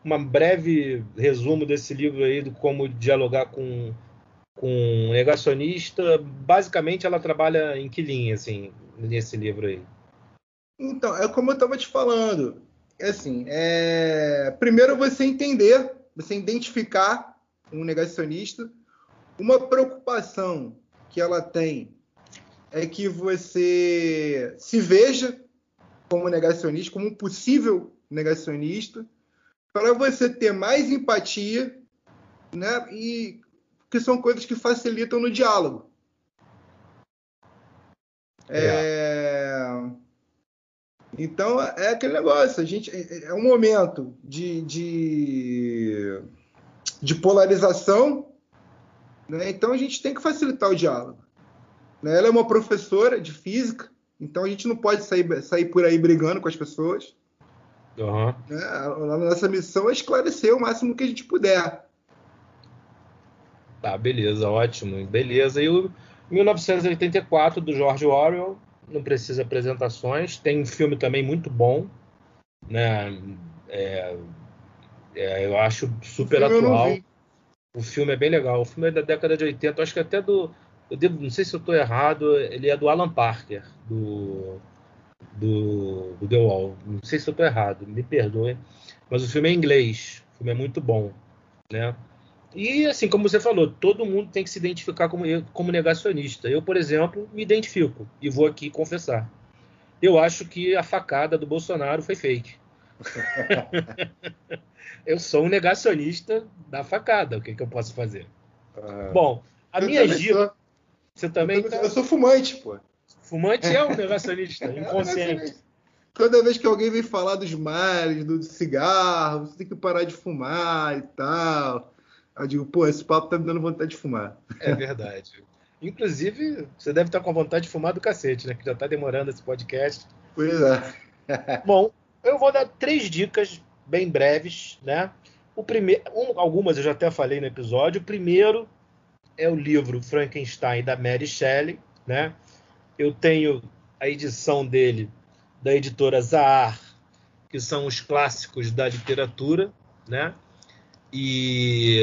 uma breve resumo desse livro aí, do como dialogar com, com negacionista. Basicamente, ela trabalha em que linha, assim, nesse livro aí? Então, é como eu estava te falando. É assim, é... primeiro você entender, você identificar um negacionista, uma preocupação que ela tem é que você se veja como negacionista, como um possível negacionista, para você ter mais empatia, né? E que são coisas que facilitam no diálogo. É. É... Então é aquele negócio, a gente é, é um momento de, de, de polarização, né? então a gente tem que facilitar o diálogo. Né? Ela é uma professora de física, então a gente não pode sair, sair por aí brigando com as pessoas. Uhum. Né? A nossa missão é esclarecer o máximo que a gente puder. Tá, beleza, ótimo. Beleza. E o 1984 do George Orwell, não precisa apresentações. Tem um filme também muito bom, né? É, é, eu acho super o atual. O filme é bem legal. O filme é da década de 80, acho que até do. Eu devo, não sei se eu estou errado, ele é do Alan Parker, do, do, do The Wall. Não sei se eu estou errado, me perdoe. Mas o filme é inglês. O filme é muito bom, né? E assim, como você falou, todo mundo tem que se identificar como, como negacionista. Eu, por exemplo, me identifico e vou aqui confessar. Eu acho que a facada do Bolsonaro foi fake. eu sou um negacionista da facada. O que, que eu posso fazer? Ah, Bom, a minha dica. Você também. Eu, tá... eu sou fumante, pô. Fumante é um negacionista, é inconsciente. Toda vez que alguém vem falar dos males, do cigarro, você tem que parar de fumar e tal. Eu digo, pô, esse papo tá me dando vontade de fumar. É verdade. Inclusive, você deve estar com a vontade de fumar do cacete, né? Que já tá demorando esse podcast. Pois é. Bom, eu vou dar três dicas bem breves, né? O primeiro, um, algumas eu já até falei no episódio. O primeiro é o livro Frankenstein da Mary Shelley, né? Eu tenho a edição dele da editora Zahar, que são os clássicos da literatura, né? E.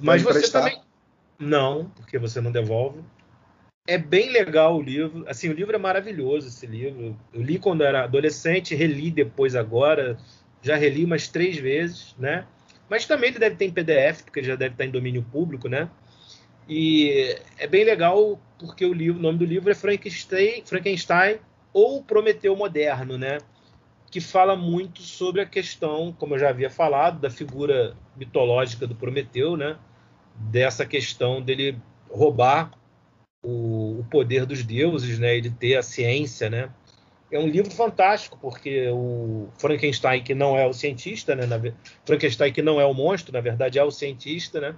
Mas você prestar? também. Não, porque você não devolve. É bem legal o livro. Assim, o livro é maravilhoso, esse livro. Eu li quando era adolescente, reli depois agora. Já reli umas três vezes, né? Mas também ele deve ter em PDF, porque ele já deve estar em domínio público, né? E é bem legal porque o, livro, o nome do livro é Frankenstein, Frankenstein ou Prometeu Moderno, né? que fala muito sobre a questão, como eu já havia falado, da figura mitológica do Prometeu, né? Dessa questão dele roubar o, o poder dos deuses, né? E de ter a ciência, né? É um livro fantástico porque o Frankenstein que não é o cientista, né? Na, Frankenstein que não é o monstro, na verdade é o cientista, né?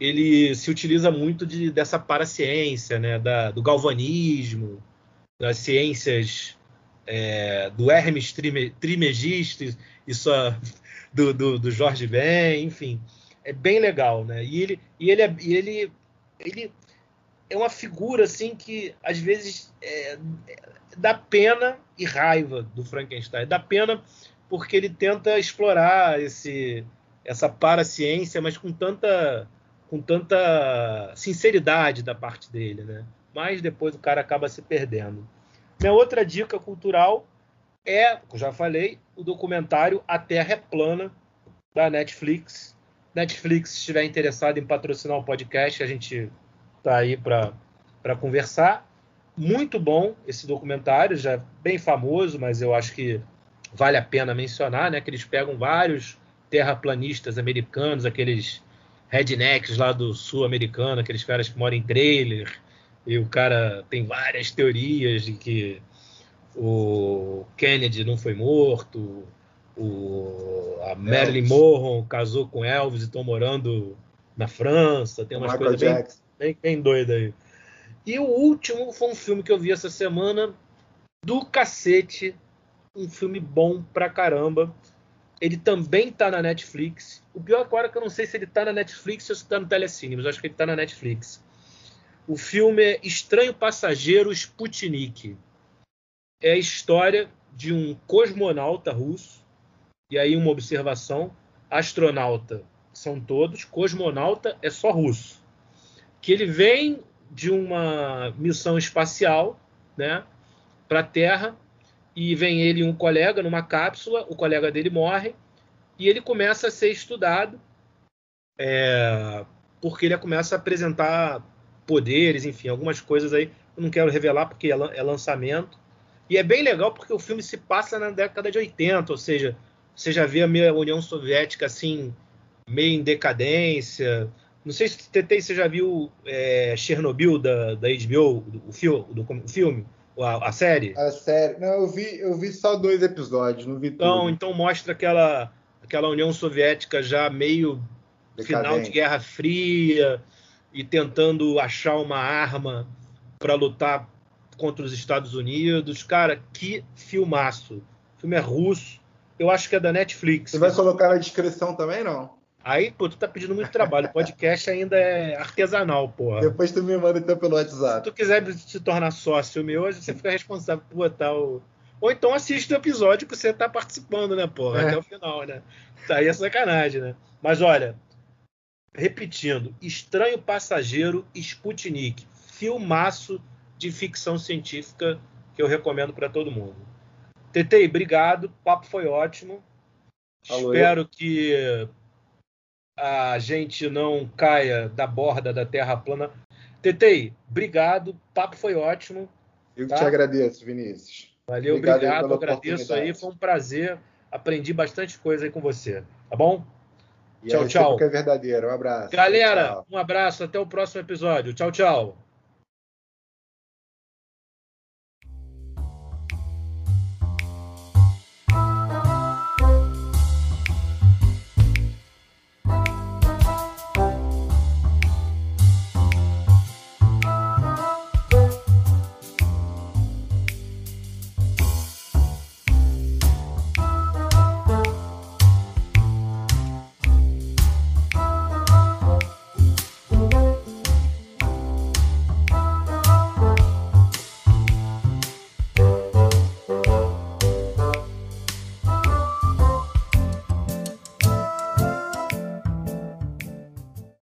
Ele se utiliza muito de, dessa paraciência, né? Da, do galvanismo, das ciências é, do Hermes Trismegisto, isso do, do, do, Jorge Ben, enfim, é bem legal, né? E ele, e ele, é, ele, ele é uma figura assim que às vezes é, dá pena e raiva do Frankenstein, dá pena porque ele tenta explorar esse essa paraciência, mas com tanta com tanta sinceridade da parte dele, né? Mas depois o cara acaba se perdendo. Minha outra dica cultural é, como já falei, o documentário A Terra é Plana, da Netflix. Netflix, se estiver interessado em patrocinar o podcast, a gente está aí para conversar. Muito bom esse documentário, já é bem famoso, mas eu acho que vale a pena mencionar, né? Que eles pegam vários terraplanistas americanos, aqueles rednecks lá do sul americano, aqueles caras que moram em trailer, e o cara tem várias teorias de que o Kennedy não foi morto, o, a Marilyn Monroe casou com Elvis e estão morando na França, tem umas coisas bem, bem, bem doidas aí. E o último foi um filme que eu vi essa semana do cacete, um filme bom pra caramba. Ele também tá na Netflix. O pior agora é que eu não sei se ele tá na Netflix ou se tá no Telecine, mas acho que ele tá na Netflix. O filme é Estranho Passageiro Sputnik. É a história de um cosmonauta russo. E aí uma observação, astronauta são todos, cosmonauta é só russo. Que ele vem de uma missão espacial, né, para a Terra e vem ele e um colega numa cápsula, o colega dele morre e ele começa a ser estudado é, porque ele começa a apresentar poderes, enfim, algumas coisas aí. Eu não quero revelar porque é, é lançamento. E é bem legal porque o filme se passa na década de 80, ou seja, você já vê a União Soviética assim, meio em decadência. Não sei se Tetei, você já viu é, Chernobyl da, da HBO, o filme, a, a, série? A série. Não, eu vi, eu vi só dois episódios, não vi então, tudo. Então mostra aquela, aquela União Soviética já meio Decadente. final de Guerra Fria e tentando achar uma arma para lutar contra os Estados Unidos. Cara, que filmaço. O filme é russo. Eu acho que é da Netflix. Você vai colocar na descrição também, não? Aí, pô, tu tá pedindo muito trabalho. O podcast ainda é artesanal, porra. Depois tu me manda então pelo WhatsApp. Se tu quiser se tornar sócio meu, hoje você fica responsável por botar o. Ou então assiste o episódio que você tá participando, né, porra? É. Até o final, né? Tá aí é sacanagem, né? Mas olha, repetindo, Estranho Passageiro Sputnik. Filmaço de ficção científica que eu recomendo para todo mundo. Tetei, obrigado. O papo foi ótimo. Alô, Espero eu. que a gente não caia da borda da Terra plana. Tetei, obrigado. O papo foi ótimo. Eu tá? te agradeço, Vinícius. Valeu, obrigado. obrigado agradeço aí. Foi um prazer. Aprendi bastante coisa aí com você. Tá bom? E tchau, tchau. é verdadeiro. Um abraço. Galera, tchau. um abraço. Até o próximo episódio. Tchau, tchau.